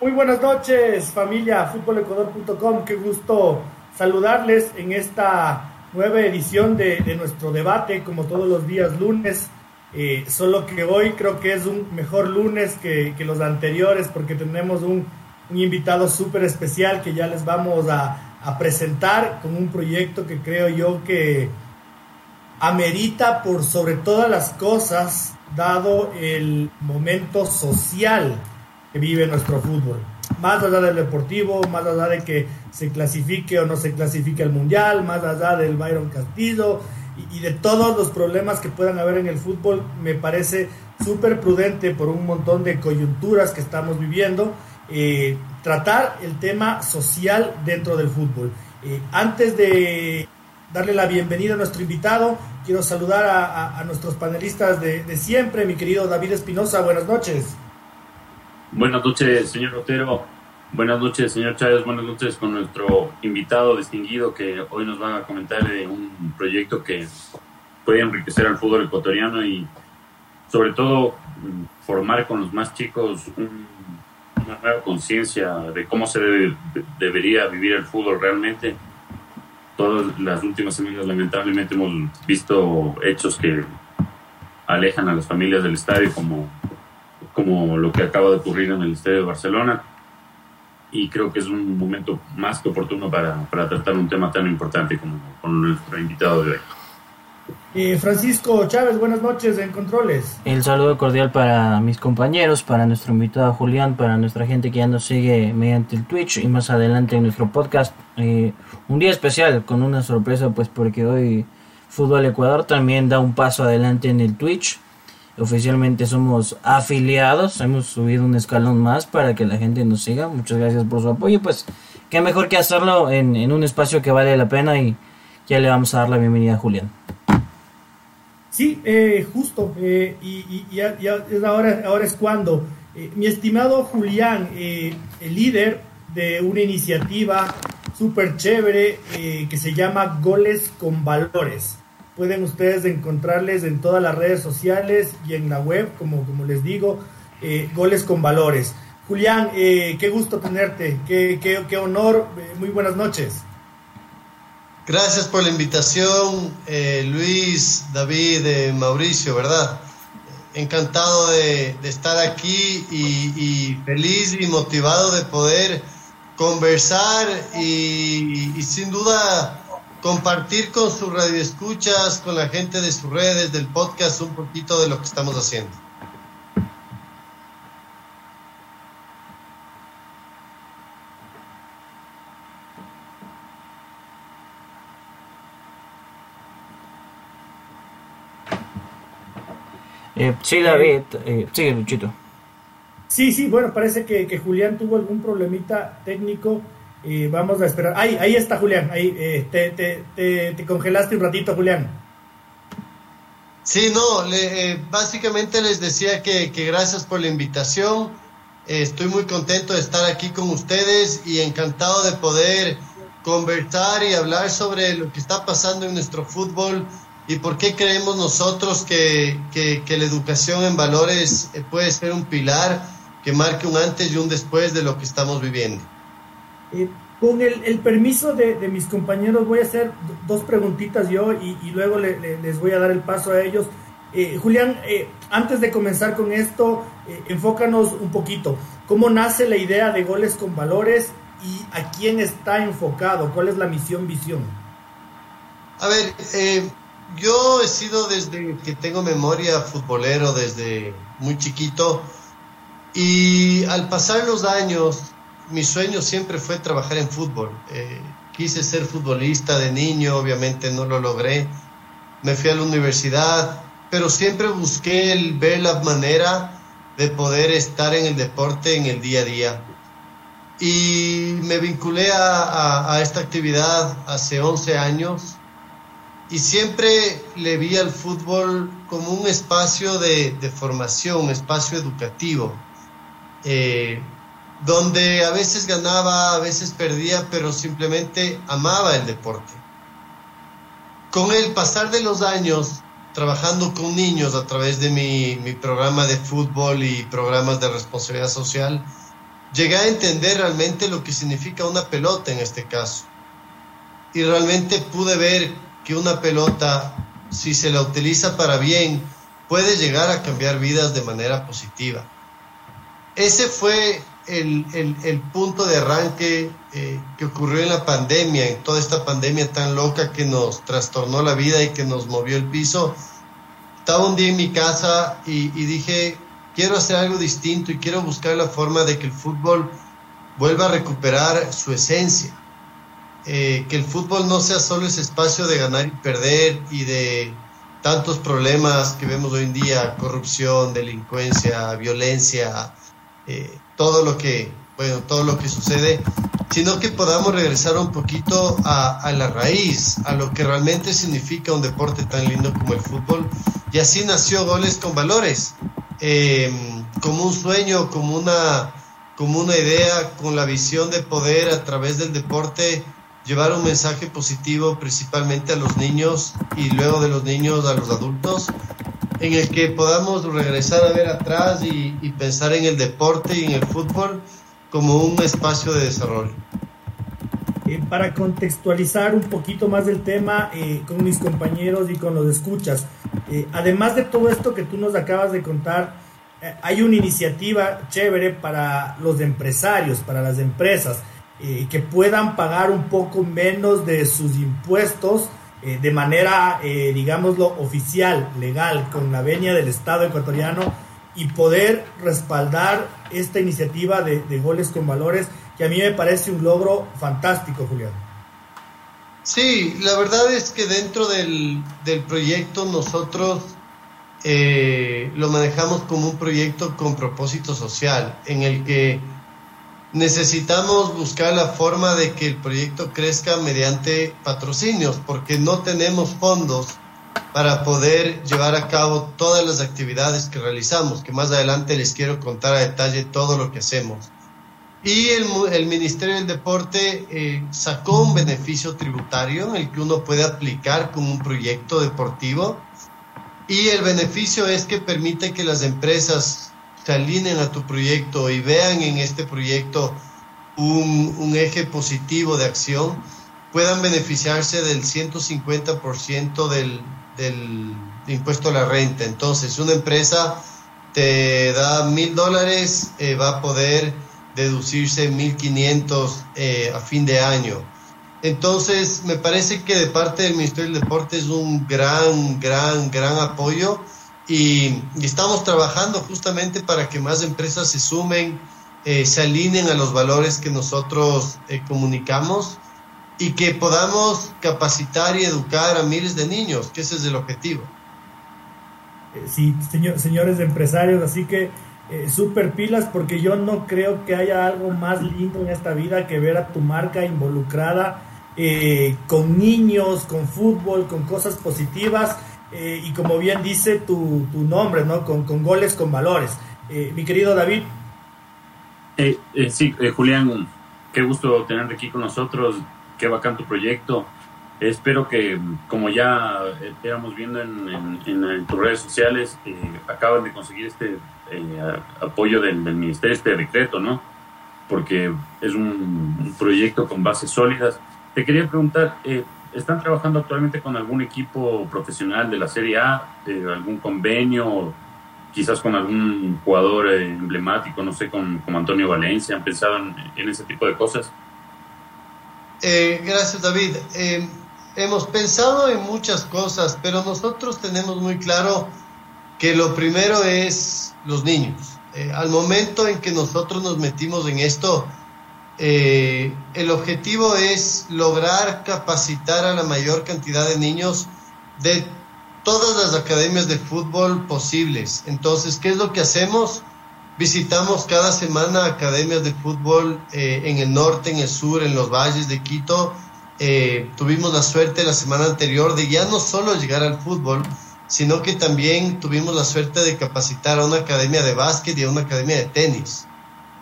Muy buenas noches, familia futbolecuador.com. Qué gusto saludarles en esta nueva edición de, nuestro debate, como todos los días lunes. Eh, solo que hoy creo que es un mejor lunes que, los anteriores porque tenemos un, invitado súper especial que ya les vamos a presentar con un proyecto que creo yo que amerita por sobre todas las cosas, dado el momento social que vive nuestro fútbol. Más allá del deportivo, más allá de que se clasifique o no se clasifique el mundial, más allá del Byron Castillo y, de todos los problemas que puedan haber en el fútbol, me parece súper prudente por un montón de coyunturas que estamos viviendo, eh, tratar el tema social dentro del fútbol. Eh, antes de darle la bienvenida a nuestro invitado, quiero saludar a nuestros panelistas de, de siempre, mi querido David Espinosa, buenas noches. Buenas noches, señor Otero. Buenas noches, señor Chávez. Buenas noches con nuestro invitado distinguido que hoy nos va a comentar de un proyecto que puede enriquecer al fútbol ecuatoriano y sobre todo formar con los más chicos un, una nueva conciencia de cómo se debe, de, debería vivir el fútbol realmente. Todas las últimas semanas lamentablemente hemos visto hechos que alejan a las familias del estadio como como lo que acaba de ocurrir en el Estadio de Barcelona. Y creo que es un momento más que oportuno para, para tratar un tema tan importante como con nuestro invitado de hoy. Eh, Francisco Chávez, buenas noches en Controles. El saludo cordial para mis compañeros, para nuestro invitado Julián, para nuestra gente que ya nos sigue mediante el Twitch y más adelante en nuestro podcast. Eh, un día especial con una sorpresa, pues porque hoy Fútbol Ecuador también da un paso adelante en el Twitch oficialmente somos afiliados, hemos subido un escalón más para que la gente nos siga. Muchas gracias por su apoyo. Pues qué mejor que hacerlo en, un espacio que vale la pena y ya le vamos a dar la bienvenida a Julián. Sí, eh, justo, eh, y, y, es ahora, ahora es cuando. Eh, mi estimado Julián, el líder de una iniciativa súper chévere que se llama Goles con Valores pueden ustedes encontrarles en todas las redes sociales y en la web, como, como les digo, eh, goles con valores. Julián, eh, qué gusto tenerte, qué, qué, qué honor, eh, muy buenas noches. Gracias por la invitación, Luis, David, Mauricio, ¿verdad? Encantado de, estar aquí y, feliz y motivado de poder conversar y sin duda compartir con sus radioescuchas, con la gente de sus redes, del podcast, un poquito de lo que estamos haciendo. Eh, sí, David, eh, sigue Luchito. Sí, sí, bueno, parece que, que Julián tuvo algún problemita técnico. Y vamos a esperar. Ahí, ahí está Julián. Ahí, eh, te, te, te, te, congelaste un ratito, Julián. Sí, no, le, eh, básicamente les decía que, que, gracias por la invitación. Eh, estoy muy contento de estar aquí con ustedes y encantado de poder conversar y hablar sobre lo que está pasando en nuestro fútbol y por qué creemos nosotros que, que, que la educación en valores eh, puede ser un pilar que marque un antes y un después de lo que estamos viviendo. Eh, con el, permiso de, mis compañeros voy a hacer dos preguntitas yo y, luego le, le, les voy a dar el paso a ellos. Eh, Julián, eh, antes de comenzar con esto, eh, enfócanos un poquito. ¿Cómo nace la idea de goles con valores y a quién está enfocado? ¿Cuál es la misión, visión? A ver, yo he sido desde que tengo memoria futbolero, desde muy chiquito, y al pasar los años mi sueño siempre fue trabajar en fútbol. Eh, quise ser futbolista de niño, obviamente no lo logré. Me fui a la universidad, pero siempre busqué el ver la manera de poder estar en el deporte en el día a día. Y me vinculé a, esta actividad hace 11 años y siempre le vi al fútbol como un espacio de, formación, un espacio educativo, eh, donde a veces ganaba, a veces perdía, pero simplemente amaba el deporte. Con el pasar de los años, trabajando con niños a través de mi, mi programa de fútbol y programas de responsabilidad social, llegué a entender realmente lo que significa una pelota en este caso. Y realmente pude ver que una pelota, si se la utiliza para bien, puede llegar a cambiar vidas de manera positiva. Ese fue el, el, punto de arranque eh, que ocurrió en la pandemia, en toda esta pandemia tan loca que nos trastornó la vida y que nos movió el piso. Estaba un día en mi casa y, y dije, quiero hacer algo distinto y quiero buscar la forma de que el fútbol vuelva a recuperar su esencia. Eh, que el fútbol no sea solo ese espacio de ganar y perder y de tantos problemas que vemos hoy en día, corrupción, delincuencia, violencia, eh, todo lo que, bueno, todo lo que sucede, sino que podamos regresar un poquito a, la raíz, a lo que realmente significa un deporte tan lindo como el fútbol. Y así nació Goles con Valores, eh, como un sueño, como una, como una idea, con la visión de poder a través del deporte llevar un mensaje positivo principalmente a los niños y luego de los niños a los adultos, en el que podamos regresar a ver atrás y, pensar en el deporte y en el fútbol como un espacio de desarrollo. Eh, para contextualizar un poquito más del tema eh, con mis compañeros y con los escuchas, eh, además de todo esto que tú nos acabas de contar, hay una iniciativa chévere para los empresarios, para las empresas eh, que puedan pagar un poco menos de sus impuestos eh, de manera, eh, digámoslo, oficial, legal, con la venia del Estado ecuatoriano y poder respaldar esta iniciativa de, goles con valores, que a mí me parece un logro fantástico, Julián. Sí, la verdad es que dentro del, del proyecto nosotros lo manejamos como un proyecto con propósito social, en el que necesitamos buscar la forma de que el proyecto crezca mediante patrocinios, porque no tenemos fondos para poder llevar a cabo todas las actividades que realizamos, que más adelante les quiero contar a detalle todo lo que hacemos. Y el, Ministerio del Deporte eh, sacó un beneficio tributario en el que uno puede aplicar como un proyecto deportivo. Y el beneficio es que permite que las empresas se alineen a tu proyecto y vean en este proyecto un, eje positivo de acción, puedan beneficiarse del 150% del, del impuesto a la renta. Entonces, una empresa te da mil dólares, eh, va a poder deducirse 1.500 eh, a fin de año. Entonces, me parece que de parte del Ministerio del Deporte es un gran, gran, gran apoyo y, estamos trabajando justamente para que más empresas se sumen, eh, se alineen a los valores que nosotros eh, comunicamos y que podamos capacitar y educar a miles de niños, que ese es el objetivo. Eh, sí, señores empresarios, así que super pilas porque yo no creo que haya algo más lindo en esta vida que ver a tu marca involucrada con niños, con fútbol, con cosas positivas eh, y como bien dice tu, tu nombre, ¿no? Con, con, goles, con valores. Eh, mi querido David. Eh, sí, Julián, qué gusto tenerte aquí con nosotros, qué bacán tu proyecto. Espero que, como ya éramos viendo en, en, tus redes sociales, acaban de conseguir este apoyo del, del, Ministerio, este decreto, ¿no? Porque es un, un, proyecto con bases sólidas. Te quería preguntar, ¿Están trabajando actualmente con algún equipo profesional de la Serie A, algún convenio, quizás con algún jugador eh, emblemático, no sé, con, como Antonio Valencia? ¿Han pensado en, ese tipo de cosas? Eh, gracias, David. Eh, hemos pensado en muchas cosas, pero nosotros tenemos muy claro que lo primero es los niños. al momento en que nosotros nos metimos en esto, eh, el objetivo es lograr capacitar a la mayor cantidad de niños de todas las academias de fútbol posibles. Entonces, ¿qué es lo que hacemos? Visitamos cada semana academias de fútbol eh, en el norte, en el sur, en los valles de Quito. Eh, tuvimos la suerte la semana anterior de ya no solo llegar al fútbol, sino que también tuvimos la suerte de capacitar a una academia de básquet y a una academia de tenis.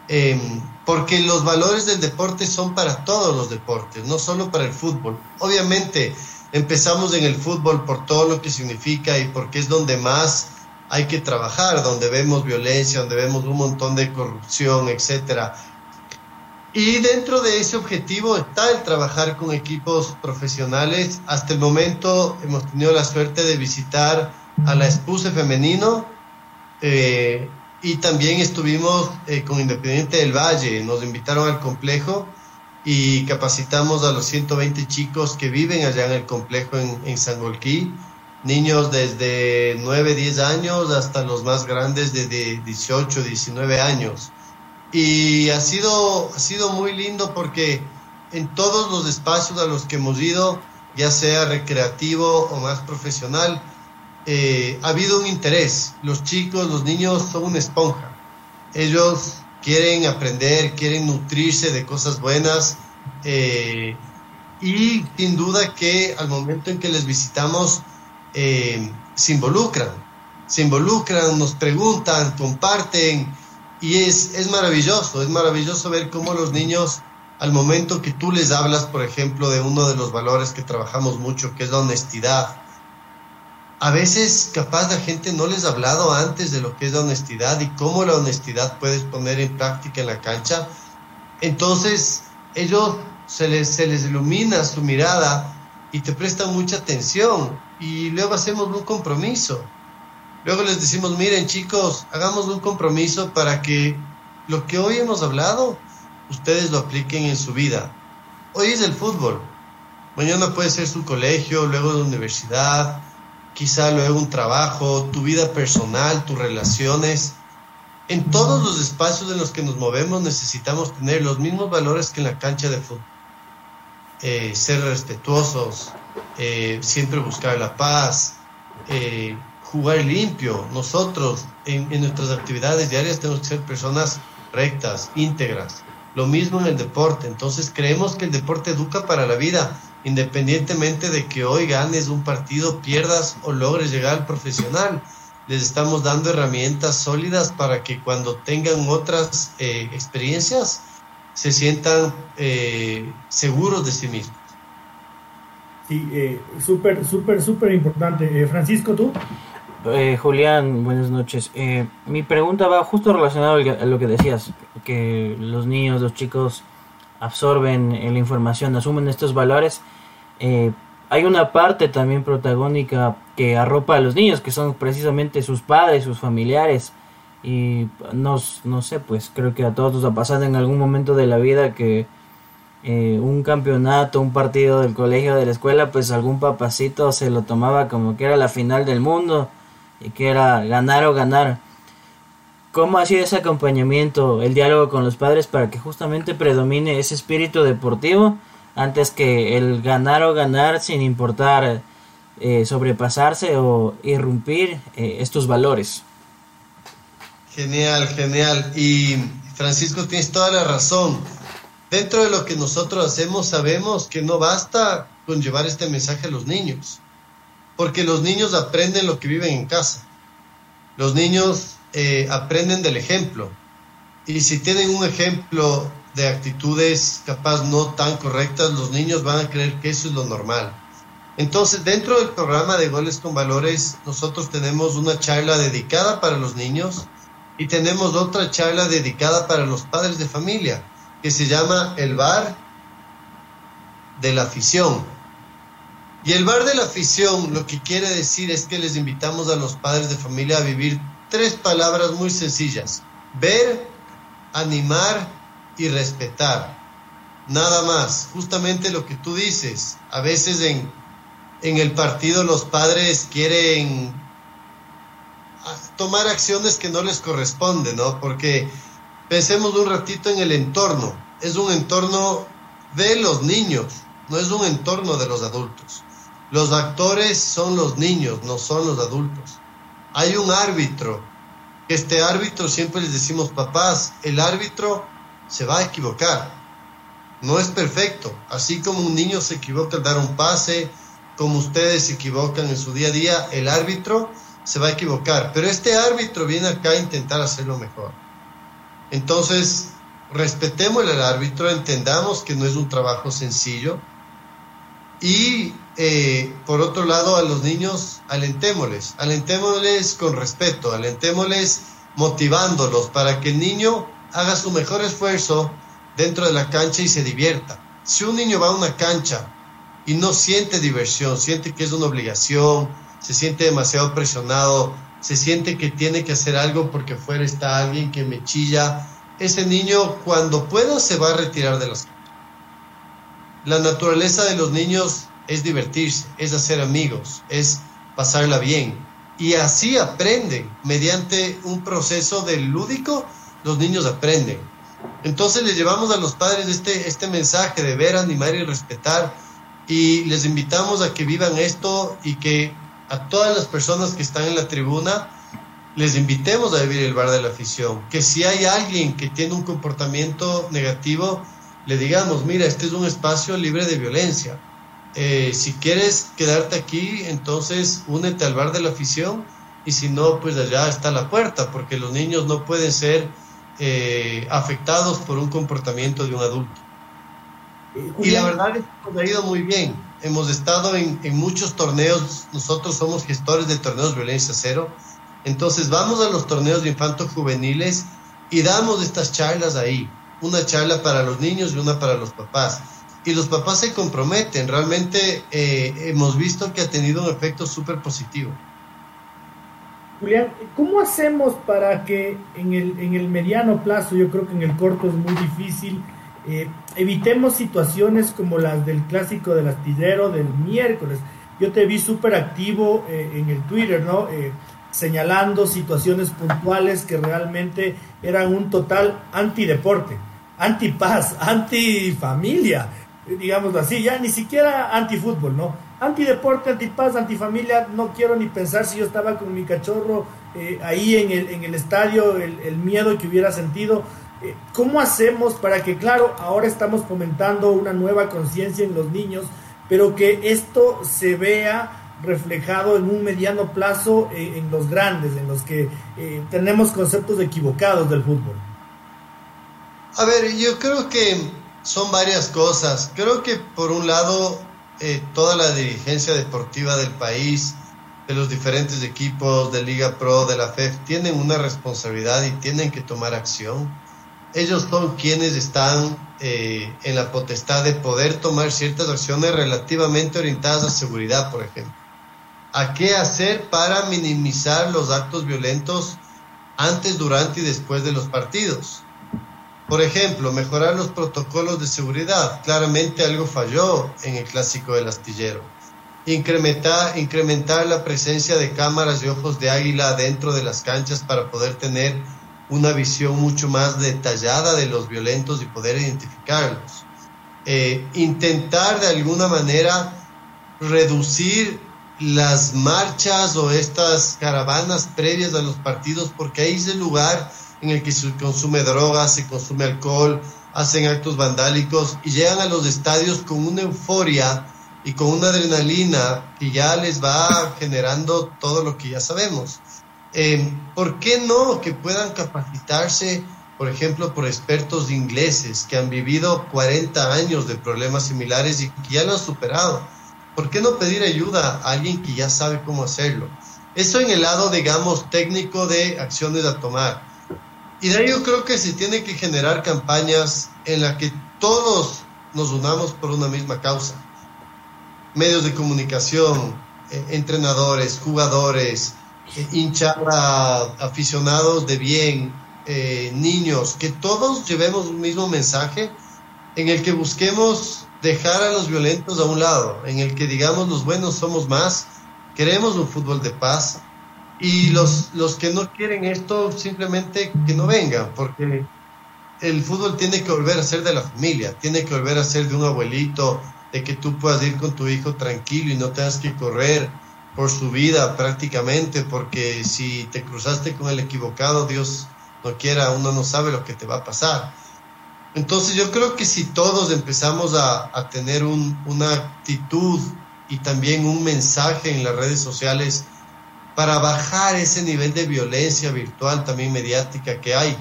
Em, porque los valores del deporte son para todos los deportes, no solo para el fútbol. Obviamente empezamos en el fútbol por todo lo que significa y porque es donde más hay que trabajar, donde vemos violencia, donde vemos un montón de corrupción, etcétera. Y dentro de ese objetivo está el trabajar con equipos profesionales. Hasta el momento hemos tenido la suerte de visitar a la Expuse femenino eh, y también estuvimos eh, con Independiente del Valle. Nos invitaron al complejo y capacitamos a los 120 chicos que viven allá en el complejo en, en Sangolquí niños desde 9, 10 años hasta los más grandes de, 18, 19 años. Y ha sido, ha sido muy lindo porque en todos los espacios a los que hemos ido, ya sea recreativo o más profesional, eh, ha habido un interés. Los chicos, los niños son una esponja. Ellos quieren aprender, quieren nutrirse de cosas buenas. Eh, y sin duda que al momento en que les visitamos, eh, se involucran, se involucran, nos preguntan, comparten y es, es maravilloso, es maravilloso ver cómo los niños al momento que tú les hablas, por ejemplo, de uno de los valores que trabajamos mucho, que es la honestidad, a veces capaz la gente no les ha hablado antes de lo que es la honestidad y cómo la honestidad puedes poner en práctica en la cancha. Entonces ellos se les, se les ilumina su mirada y te prestan mucha atención y luego hacemos un compromiso. Luego les decimos, miren chicos, hagamos un compromiso para que lo que hoy hemos hablado, ustedes lo apliquen en su vida. Hoy es el fútbol, mañana puede ser su colegio, luego la universidad, quizá luego un trabajo, tu vida personal, tus relaciones. En todos los espacios en los que nos movemos necesitamos tener los mismos valores que en la cancha de fútbol. Eh, ser respetuosos, eh, siempre buscar la paz, eh, jugar limpio. Nosotros en, nuestras actividades diarias tenemos que ser personas rectas, íntegras. Lo mismo en el deporte. Entonces creemos que el deporte educa para la vida, independientemente de que hoy ganes un partido, pierdas o logres llegar al profesional. Les estamos dando herramientas sólidas para que cuando tengan otras experiencias, se sientan eh, seguros de sí mismos. Sí, eh, súper, súper, súper importante. Eh, Francisco, ¿tú? Julián, buenas noches. mi pregunta va justo relacionado a lo que decías, que los niños, los chicos absorben la información, asumen estos valores. Hay una parte también protagónica que arropa a los niños, que son precisamente sus padres, sus familiares y no, no sé, pues creo que a todos nos ha pasado en algún momento de la vida que eh, un campeonato, un partido del colegio, de la escuela, pues algún papacito se lo tomaba como que era la final del mundo y que era ganar o ganar. ¿Cómo ha sido ese acompañamiento, el diálogo con los padres para que justamente predomine ese espíritu deportivo antes que el ganar o ganar sin importar eh, sobrepasarse o irrumpir eh, estos valores? Genial, genial. Y Francisco, tienes toda la razón. Dentro de lo que nosotros hacemos, sabemos que no basta con llevar este mensaje a los niños, porque los niños aprenden lo que viven en casa. Los niños eh, aprenden del ejemplo. Y si tienen un ejemplo de actitudes capaz no tan correctas, los niños van a creer que eso es lo normal. Entonces, dentro del programa de Goles con Valores, nosotros tenemos una charla dedicada para los niños y tenemos otra charla dedicada para los padres de familia que se llama el bar de la afición. Y el bar de la afición lo que quiere decir es que les invitamos a los padres de familia a vivir tres palabras muy sencillas. Ver, animar y respetar. Nada más, justamente lo que tú dices. A veces en, en el partido los padres quieren tomar acciones que no les corresponden, ¿no? Porque pensemos un ratito en el entorno. Es un entorno de los niños, no es un entorno de los adultos. Los actores son los niños, no son los adultos. Hay un árbitro este árbitro, siempre les decimos, papás, el árbitro se va a equivocar, no es perfecto, así como un niño se equivoca al dar un pase, como ustedes se equivocan en su día a día, el árbitro se va a equivocar, pero este árbitro viene acá a intentar hacerlo mejor. Entonces, respetemos al árbitro, entendamos que no es un trabajo sencillo. Y eh, por otro lado a los niños alentémosles, alentémosles con respeto, alentémosles motivándolos para que el niño haga su mejor esfuerzo dentro de la cancha y se divierta. Si un niño va a una cancha y no siente diversión, siente que es una obligación, se siente demasiado presionado, se siente que tiene que hacer algo porque fuera está alguien que me chilla, ese niño cuando pueda se va a retirar de las La naturaleza de los niños es divertirse, es hacer amigos, es pasarla bien. Y así aprenden, mediante un proceso de lúdico, los niños aprenden. Entonces les llevamos a los padres este, este mensaje de ver, animar y respetar y les invitamos a que vivan esto y que a todas las personas que están en la tribuna les invitemos a vivir el bar de la afición. Que si hay alguien que tiene un comportamiento negativo, le digamos, mira, este es un espacio libre de violencia. Eh, si quieres quedarte aquí, entonces únete al bar de la afición y si no, pues allá está la puerta, porque los niños no pueden ser eh, afectados por un comportamiento de un adulto. Y la verdad es que nos ha ido muy bien. Hemos estado en, muchos torneos, nosotros somos gestores de torneos violencia cero, entonces vamos a los torneos de infantos juveniles y damos estas charlas ahí, una charla para los niños y una para los papás. Y los papás se comprometen, realmente eh, hemos visto que ha tenido un efecto súper positivo. Julián, ¿cómo hacemos para que en el, en el mediano plazo, yo creo que en el corto es muy difícil, eh, evitemos situaciones como las del clásico del astillero del miércoles. Yo te vi súper activo eh, en el Twitter, ¿no? Eh, señalando situaciones puntuales que realmente eran un total antideporte, antipaz, antifamilia, digámoslo así, ya ni siquiera antifútbol, ¿no? Antideporte, antipaz, antifamilia, no quiero ni pensar si yo estaba con mi cachorro ahí en el, en el estadio, el, miedo que hubiera sentido eh, ¿Cómo hacemos para que, claro, ahora estamos fomentando una nueva conciencia en los niños, pero que esto se vea reflejado en un mediano plazo eh, en los grandes, en los que eh, tenemos conceptos equivocados del fútbol? A ver, yo creo que son varias cosas. Creo que por un lado, toda la dirigencia deportiva del país, de los diferentes equipos de Liga Pro, de la FEF, tienen una responsabilidad y tienen que tomar acción ellos son quienes están eh, en la potestad de poder tomar ciertas acciones relativamente orientadas a seguridad, por ejemplo. ¿A qué hacer para minimizar los actos violentos antes, durante y después de los partidos? Por ejemplo, mejorar los protocolos de seguridad. Claramente algo falló en el clásico del astillero. Incrementar, incrementar la presencia de cámaras y ojos de águila dentro de las canchas para poder tener una visión mucho más detallada de los violentos y poder identificarlos. Eh, intentar de alguna manera reducir las marchas o estas caravanas previas a los partidos, porque ahí es el lugar en el que se consume droga, se consume alcohol, hacen actos vandálicos y llegan a los estadios con una euforia y con una adrenalina que ya les va generando todo lo que ya sabemos. Eh, ¿Por qué no que puedan capacitarse, por ejemplo, por expertos ingleses que han vivido 40 años de problemas similares y que ya lo han superado? ¿Por qué no pedir ayuda a alguien que ya sabe cómo hacerlo? Eso en el lado, digamos, técnico de acciones a tomar. Y de ahí yo creo que se tiene que generar campañas en las que todos nos unamos por una misma causa. Medios de comunicación, eh, entrenadores, jugadores, hinchada, aficionados de bien, eh, niños, que todos llevemos un mismo mensaje en el que busquemos dejar a los violentos a un lado, en el que digamos los buenos somos más, queremos un fútbol de paz y los, los que no quieren esto simplemente que no vengan, porque el fútbol tiene que volver a ser de la familia, tiene que volver a ser de un abuelito, de que tú puedas ir con tu hijo tranquilo y no tengas que correr por su vida prácticamente, porque si te cruzaste con el equivocado, Dios no quiera, uno no sabe lo que te va a pasar. Entonces yo creo que si todos empezamos a, a tener un, una actitud y también un mensaje en las redes sociales para bajar ese nivel de violencia virtual, también mediática que hay,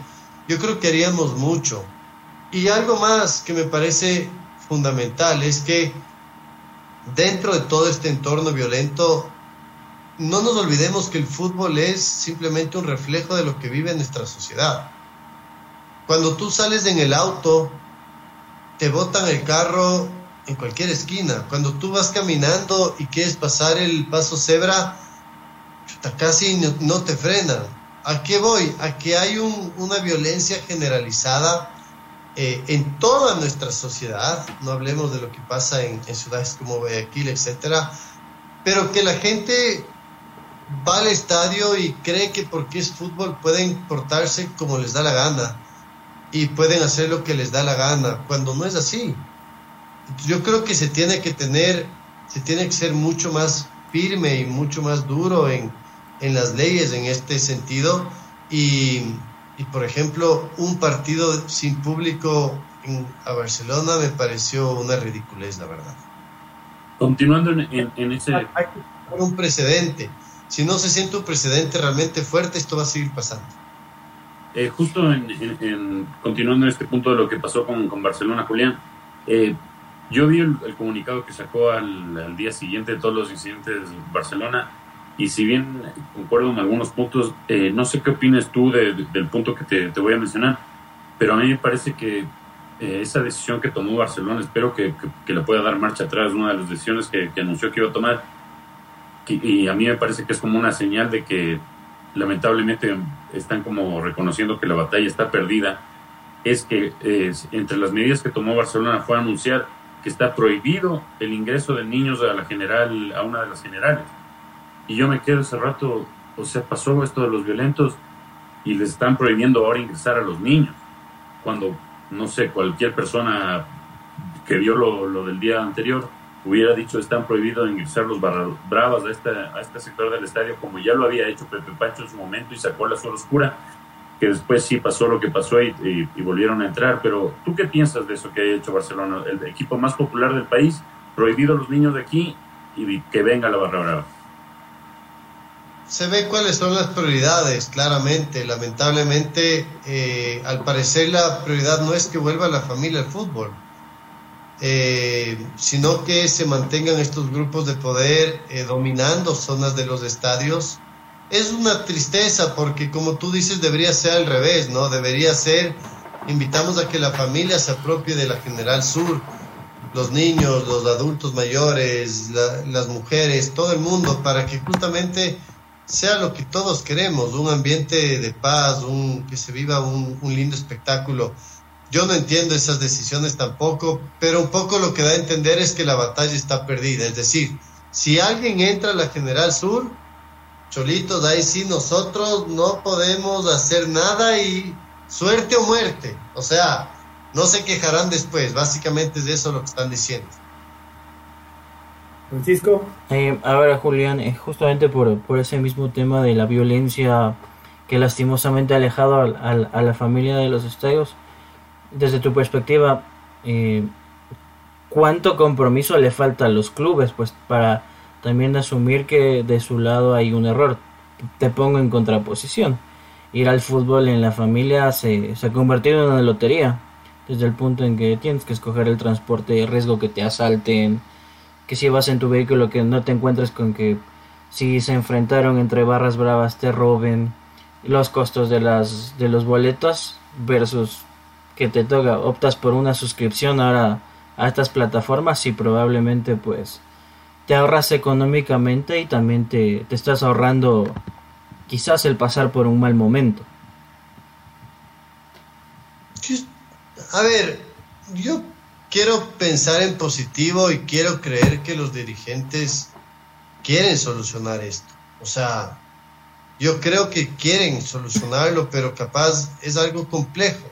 yo creo que haríamos mucho. Y algo más que me parece fundamental es que dentro de todo este entorno violento, no nos olvidemos que el fútbol es simplemente un reflejo de lo que vive nuestra sociedad. Cuando tú sales en el auto, te botan el carro en cualquier esquina. Cuando tú vas caminando y quieres pasar el paso cebra, casi no, te frenan. ¿A qué voy? A que hay una violencia generalizada eh, en toda nuestra sociedad. No hablemos de lo que pasa en, en ciudades como Guayaquil, etcétera, pero que la gente va al estadio y cree que porque es fútbol pueden portarse como les da la gana y pueden hacer lo que les da la gana, cuando no es así. Yo creo que se tiene que tener, se tiene que ser mucho más firme y mucho más duro en, en las leyes en este sentido. Y, y, por ejemplo un partido sin público en, a Barcelona me pareció una ridiculez la verdad. Continuando en, en, en ese hay que un precedente. Si no se siente un precedente realmente fuerte, esto va a seguir pasando. Eh, justo en, continuando en este punto de lo que pasó con, con Barcelona, Julián, eh, yo vi el, comunicado que sacó al, día siguiente de todos los incidentes de Barcelona y si bien concuerdo en algunos puntos, eh, no sé qué opinas tú del punto que te, voy a mencionar, pero a mí me parece que esa decisión que tomó Barcelona, espero que, que, que, le pueda dar marcha atrás, una de las decisiones que, que anunció que iba a tomar, y a mí me parece que es como una señal de que lamentablemente están como reconociendo que la batalla está perdida, es que entre las medidas que tomó Barcelona fue anunciar que está prohibido el ingreso de niños a la general, a una de las generales. Y yo me quedo ese rato, o sea, pasó esto de los violentos y les están prohibiendo ahora ingresar a los niños, cuando, no sé, cualquier persona que vio lo, lo del día anterior hubiera dicho están prohibidos ingresar los bravas a, esta, a este sector del estadio, como ya lo había hecho Pepe Pancho en su momento y sacó la zona oscura, que después sí pasó lo que pasó y, y, volvieron a entrar. Pero, ¿tú qué piensas de eso que ha hecho Barcelona, el equipo más popular del país, prohibido a los niños de aquí y que venga la barra brava? Se ve cuáles son las prioridades, claramente. Lamentablemente, eh, al parecer la prioridad no es que vuelva la familia al fútbol eh, sino que se mantengan estos grupos de poder eh, dominando zonas de los estadios. Es una tristeza porque como tú dices debería ser al revés, ¿no? Debería ser, invitamos a que la familia se apropie de la General Sur, los niños, los adultos mayores, la, las mujeres, todo el mundo, para que justamente sea lo que todos queremos, un ambiente de paz, un, que se viva un, lindo espectáculo yo no entiendo esas decisiones tampoco, pero un poco lo que da a entender es que la batalla está perdida. Es decir, si alguien entra a la General Sur, Cholitos, ahí sí nosotros no podemos hacer nada y suerte o muerte. O sea, no se quejarán después. Básicamente es eso lo que están diciendo. Francisco. Eh, Julián, eh, justamente por, por, ese mismo tema de la violencia que lastimosamente ha alejado a, a, la familia de los estadios, desde tu perspectiva, eh, ¿cuánto compromiso le falta a los clubes pues para también asumir que de su lado hay un error? Te pongo en contraposición. Ir al fútbol en la familia se, se ha convertido en una lotería, desde el punto en que tienes que escoger el transporte riesgo que te asalten, que si vas en tu vehículo que no te encuentres con que si se enfrentaron entre barras bravas te roben, los costos de las de los boletos versus que te toca, optas por una suscripción ahora a estas plataformas y probablemente pues te ahorras económicamente y también te, te estás ahorrando quizás el pasar por un mal momento. A ver, yo quiero pensar en positivo y quiero creer que los dirigentes quieren solucionar esto. O sea, yo creo que quieren solucionarlo, pero capaz es algo complejo.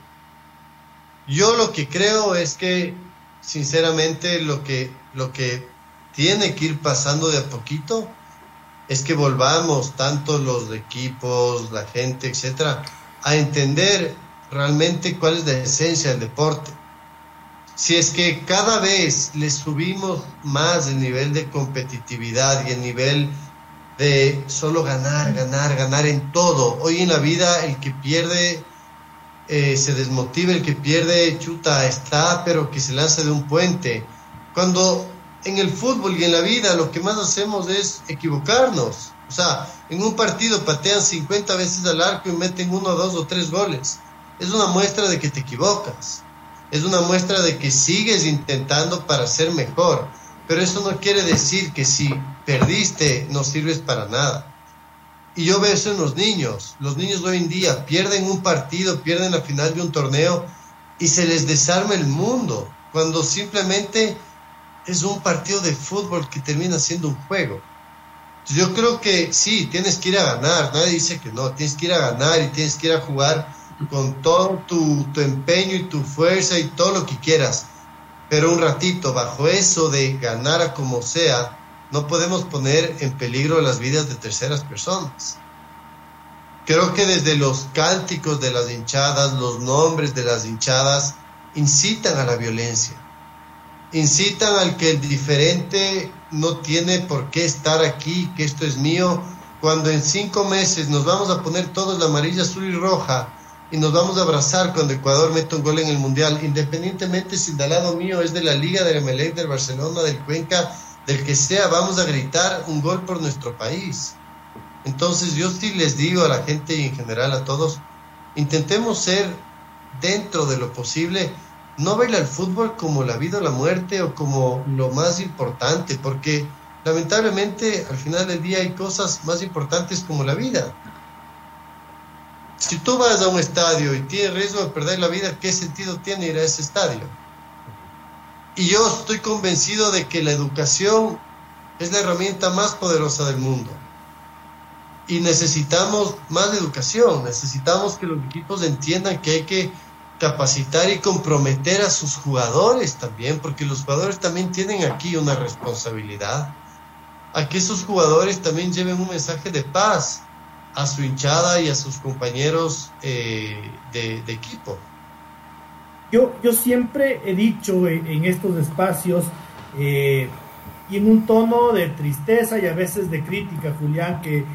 Yo lo que creo es que, sinceramente, lo que, lo que tiene que ir pasando de a poquito es que volvamos, tanto los equipos, la gente, etcétera, a entender realmente cuál es la esencia del deporte. Si es que cada vez le subimos más el nivel de competitividad y el nivel de solo ganar, ganar, ganar en todo. Hoy en la vida el que pierde eh, se desmotiva, el que pierde chuta está, pero que se lanza de un puente. Cuando en el fútbol y en la vida lo que más hacemos es equivocarnos. O sea, en un partido patean 50 veces al arco y meten uno, dos o tres goles. Es una muestra de que te equivocas. Es una muestra de que sigues intentando para ser mejor. Pero eso no quiere decir que si perdiste no sirves para nada. Y yo veo eso en los niños. Los niños hoy en día pierden un partido, pierden la final de un torneo y se les desarma el mundo. Cuando simplemente es un partido de fútbol que termina siendo un juego. Yo creo que sí, tienes que ir a ganar, nadie dice que no, tienes que ir a ganar y tienes que ir a jugar con todo tu, empeño y tu fuerza y todo lo que quieras. Pero un ratito, bajo eso de ganar a como sea, no podemos poner en peligro las vidas de terceras personas. Creo que desde los cánticos de las hinchadas, los nombres de las hinchadas, incitan a la violencia incitan al que el diferente no tiene por qué estar aquí, que esto es mío, cuando en cinco meses nos vamos a poner todos la amarilla, azul y roja y nos vamos a abrazar cuando Ecuador mete un gol en el Mundial, independientemente si del lado mío es de la Liga, del Emelec, del Barcelona, del Cuenca, del que sea, vamos a gritar un gol por nuestro país. Entonces yo sí les digo a la gente y en general a todos, intentemos ser dentro de lo posible no verle al fútbol como la vida o la muerte o como lo más importante, porque lamentablemente al final del día hay cosas más importantes como la vida. Si tú vas a un estadio y tienes riesgo de perder la vida, ¿qué sentido tiene ir a ese estadio? Y yo estoy convencido de que la educación es la herramienta más poderosa del mundo. Y necesitamos más educación, necesitamos que los equipos entiendan que hay que capacitar y comprometer a sus jugadores también, porque los jugadores también tienen aquí una responsabilidad, a que esos jugadores también lleven un mensaje de paz a su hinchada y a sus compañeros eh, de, equipo. Yo, yo siempre he dicho en, estos espacios, eh, y en un tono de tristeza y a veces de crítica, Julián, que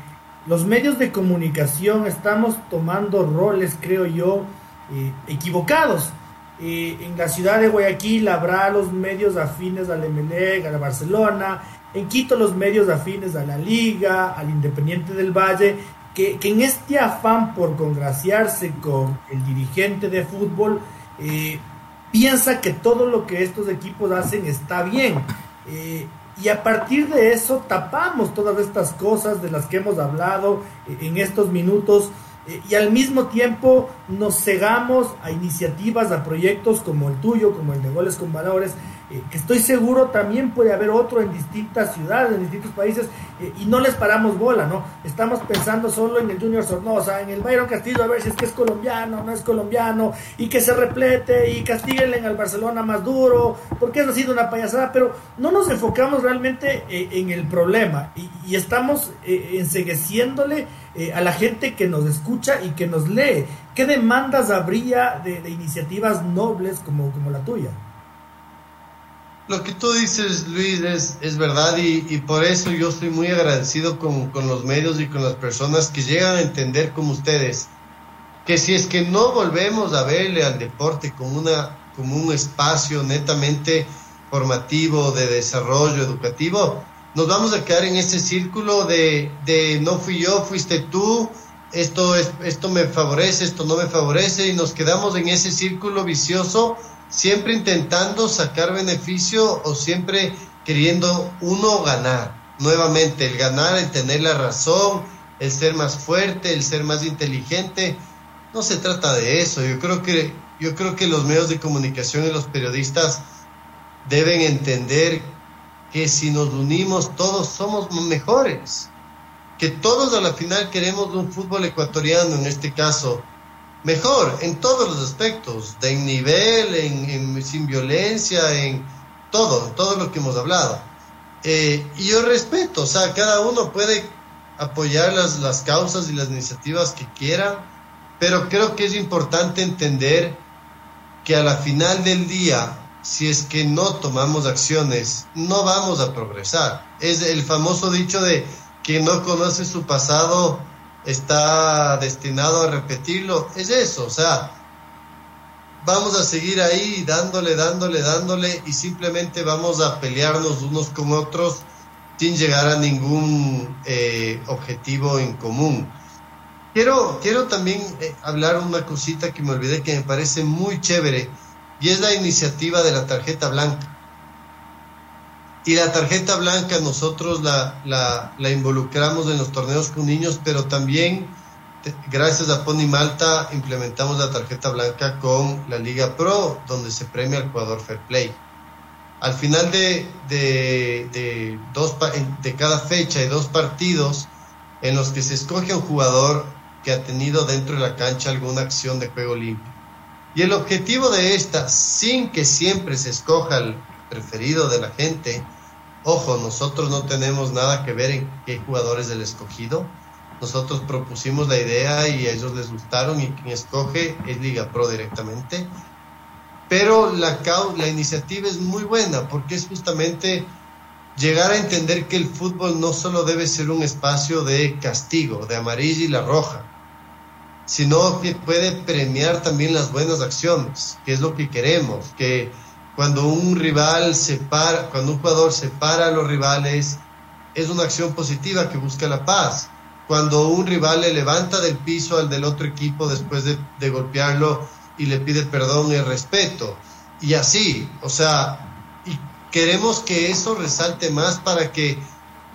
los medios de comunicación estamos tomando roles, creo yo, eh, equivocados. En la ciudad de Guayaquil habrá los medios afines al MLE, a la Barcelona, en Quito los medios afines a la Liga, al Independiente del Valle, que, en este afán por congraciarse con el dirigente de fútbol, eh, piensa que todo lo que estos equipos hacen está bien. y a partir de eso tapamos todas estas cosas de las que hemos hablado en estos minutos eh, y al mismo tiempo nos cegamos a iniciativas, a proyectos como el tuyo, como el de Goles con Valores, eh, que estoy seguro también puede haber otro en distintas ciudades, en distintos países, eh, y no les paramos bola, ¿no? Estamos pensando solo en el Junior Sornosa, en el Byron Castillo, a ver si es que es colombiano, no es colombiano, y que se replete, y castiguen al Barcelona más duro, porque eso ha sido una payasada, pero no nos enfocamos realmente en el problema, y, estamos ensegueciéndole eh, a la gente que nos escucha y que nos lee. ¿Qué demandas habría de, iniciativas nobles como, como, la tuya? Lo que tú dices, Luis, es, es verdad y, y, por eso yo estoy muy agradecido con, con los medios y con las personas que llegan a entender como ustedes que si es que no volvemos a verle al deporte como, una, como un espacio netamente formativo, de desarrollo educativo, nos vamos a quedar en ese círculo de, de no fui yo, fuiste tú, esto, es, esto me favorece, esto no me favorece, y nos quedamos en ese círculo vicioso, siempre intentando sacar beneficio o siempre queriendo uno ganar. Nuevamente, el ganar, el tener la razón, el ser más fuerte, el ser más inteligente, no se trata de eso. Yo creo que, yo creo que los medios de comunicación y los periodistas deben entender que si nos unimos todos somos mejores, que todos a la final queremos un fútbol ecuatoriano en este caso mejor en todos los aspectos, de en nivel, en, sin violencia, en todo, todo lo que hemos hablado. Eh, y yo respeto, o sea, cada uno puede apoyar las, las causas y las iniciativas que quieran, pero creo que es importante entender que a la final del día, si es que no tomamos acciones, no vamos a progresar. Es el famoso dicho de quien no conoce su pasado está destinado a repetirlo. Es eso, o sea, vamos a seguir ahí dándole, dándole, dándole y simplemente vamos a pelearnos unos con otros sin llegar a ningún eh, objetivo en común. Quiero, quiero también eh, hablar una cosita que me olvidé que me parece muy chévere y es la iniciativa de la tarjeta blanca. Y la tarjeta blanca nosotros la, la, la involucramos en los torneos con niños, pero también gracias a Pony Malta implementamos la tarjeta blanca con la Liga Pro, donde se premia al jugador Fair Play. Al final de, de, dos, de cada fecha y dos partidos en los que se escoge un jugador que ha tenido dentro de la cancha alguna acción de juego limpio. Y el objetivo de esta, sin que siempre se escoja el preferido de la gente, ojo, nosotros no tenemos nada que ver en qué jugador es el escogido, nosotros propusimos la idea y a ellos les gustaron y quien escoge es Liga Pro directamente. Pero la, la iniciativa es muy buena porque es justamente llegar a entender que el fútbol no solo debe ser un espacio de castigo, de amarilla y la roja, sino que puede premiar también las buenas acciones, que es lo que queremos, que cuando un rival separa, cuando un jugador separa a los rivales, es una acción positiva que busca la paz cuando un rival le levanta del piso al del otro equipo después de, golpearlo y le pide perdón y respeto. Y así, o sea, y queremos que eso resalte más para que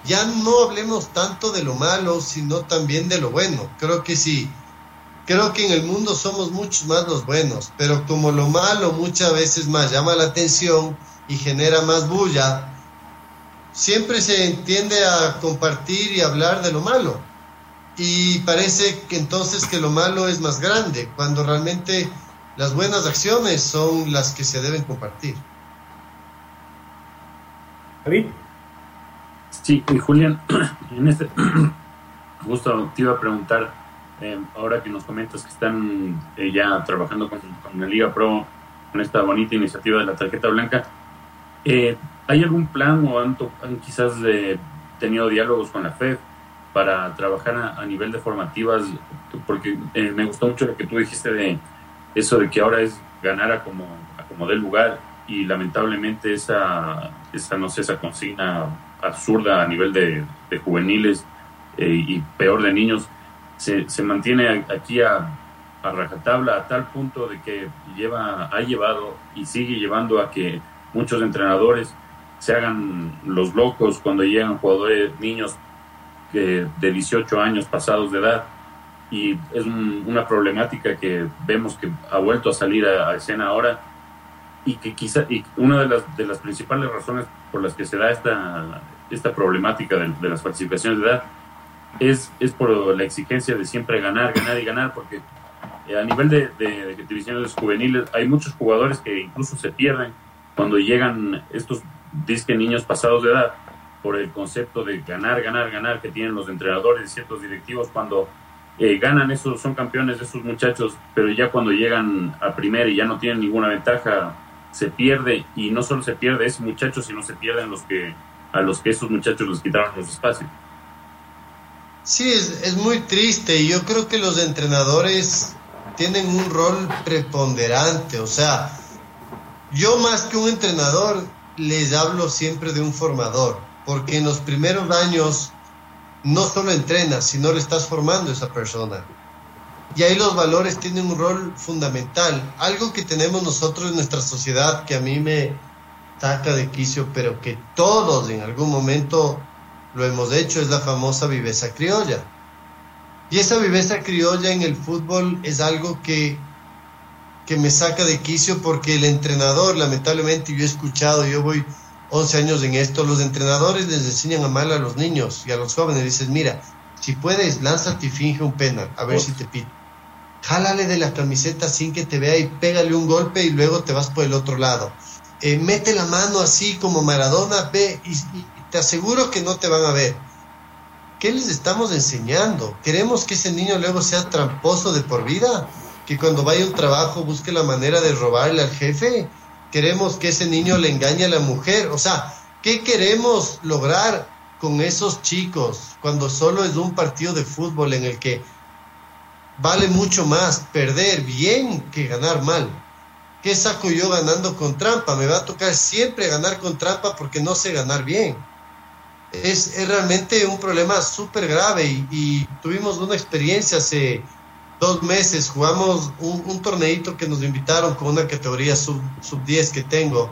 ya no hablemos tanto de lo malo, sino también de lo bueno. Creo que sí. Creo que en el mundo somos muchos más los buenos, pero como lo malo muchas veces más llama la atención y genera más bulla, siempre se entiende a compartir y hablar de lo malo y parece que entonces que lo malo es más grande, cuando realmente las buenas acciones son las que se deben compartir. David. Sí, y Julián, en este justo te iba a preguntar, eh, ahora que nos comentas que están eh, ya trabajando con, la Liga Pro, con esta bonita iniciativa de la tarjeta blanca, eh, ¿hay algún plan o han, han quizás tenido diálogos con la FED para trabajar a, nivel de formativas, porque me gustó mucho lo que tú dijiste de eso de que ahora es ganar a como, a como del lugar y lamentablemente esa, esa, no sé, esa consigna absurda a nivel de, juveniles y peor de niños se, mantiene aquí a, rajatabla a tal punto de que lleva, ha llevado y sigue llevando a que muchos entrenadores se hagan los locos cuando llegan jugadores niños de 18 años pasados de edad. Y es una problemática que vemos que ha vuelto a salir a, escena ahora y que quizá y una de las, de las principales razones por las que se da esta, esta problemática de, las participaciones de edad es, es por la exigencia de siempre ganar, ganar y ganar, porque eh, a nivel de, divisiones juveniles hay muchos jugadores que incluso se pierden cuando llegan estos disque niños pasados de edad por el concepto de ganar, ganar, ganar que tienen los entrenadores y ciertos directivos cuando eh, ganan esos, son campeones de esos muchachos, pero ya cuando llegan a primera y ya no tienen ninguna ventaja, se pierde y no solo se pierde ese muchacho, sino se pierden los que a los que esos muchachos les quitaron los espacios. Sí, es, es muy triste yo creo que los entrenadores tienen un rol preponderante, o sea, yo más que un entrenador les hablo siempre de un formador porque en los primeros años no solo entrenas, sino le estás formando a esa persona. Y ahí los valores tienen un rol fundamental. Algo que tenemos nosotros en nuestra sociedad que a mí me saca de quicio, pero que todos en algún momento lo hemos hecho, es la famosa viveza criolla. Y esa viveza criolla en el fútbol es algo que, que me saca de quicio porque el entrenador, lamentablemente, yo he escuchado, yo voy 11 años en esto, los entrenadores les enseñan a mal a los niños y a los jóvenes. Dices, mira, si puedes, lánzate y finge un penal, a ver si te pide. Jálale de la camiseta sin que te vea y pégale un golpe y luego te vas por el otro lado. Eh, mete la mano así como Maradona, ve y, te aseguro que no te van a ver. ¿qué les estamos enseñando? ¿Queremos que ese niño luego sea tramposo de por vida? ¿Que cuando vaya a un trabajo busque la manera de robarle al jefe? ¿Queremos que ese niño le engañe a la mujer? O sea, ¿qué queremos lograr con esos chicos cuando solo es un partido de fútbol en el que vale mucho más perder bien que ganar mal? ¿Qué saco yo ganando con trampa? Me va a tocar siempre ganar con trampa porque no sé ganar bien. Es, realmente un problema súper grave y, tuvimos una experiencia hace dos meses, jugamos un, un que nos invitaron con una categoría sub, sub 10 que tengo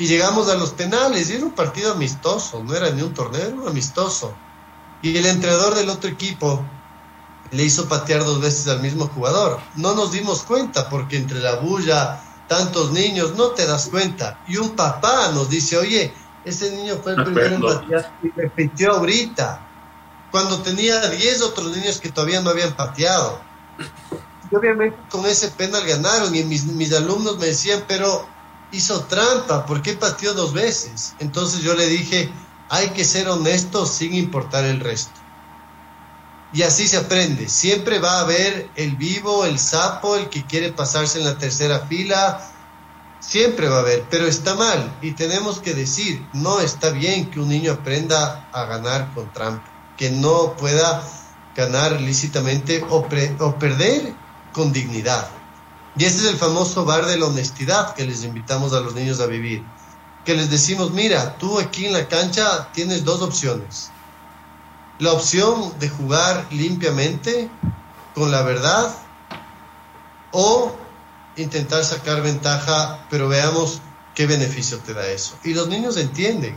y llegamos a los penales y era un partido amistoso, no era ni un torneo, era un amistoso. Y el entrenador del otro equipo le hizo patear dos veces al mismo jugador. No nos dimos cuenta porque entre la bulla, tantos niños, no te das cuenta. Y un papá nos dice, oye, ese niño fue el primero en patear y repitió ahorita. Cuando tenía 10 otros niños que todavía no habían pateado. Y obviamente con ese penal ganaron y mis, mis alumnos me decían, pero hizo trampa, ¿por qué pateó dos veces? Entonces yo le dije, hay que ser honesto sin importar el resto. Y así se aprende. Siempre va a haber el vivo, el sapo, el que quiere pasarse en la tercera fila. Siempre va a haber, pero está mal. Y tenemos que decir, no está bien que un niño aprenda a ganar con trampa. Que no pueda ganar lícitamente o, perder con dignidad. Y este es el famoso bar de la honestidad que les invitamos a los niños a vivir. Que les decimos, mira, tú aquí en la cancha tienes dos opciones la opción de jugar limpiamente, con la verdad, o intentar sacar ventaja, pero veamos qué beneficio te da eso. Y los niños entienden,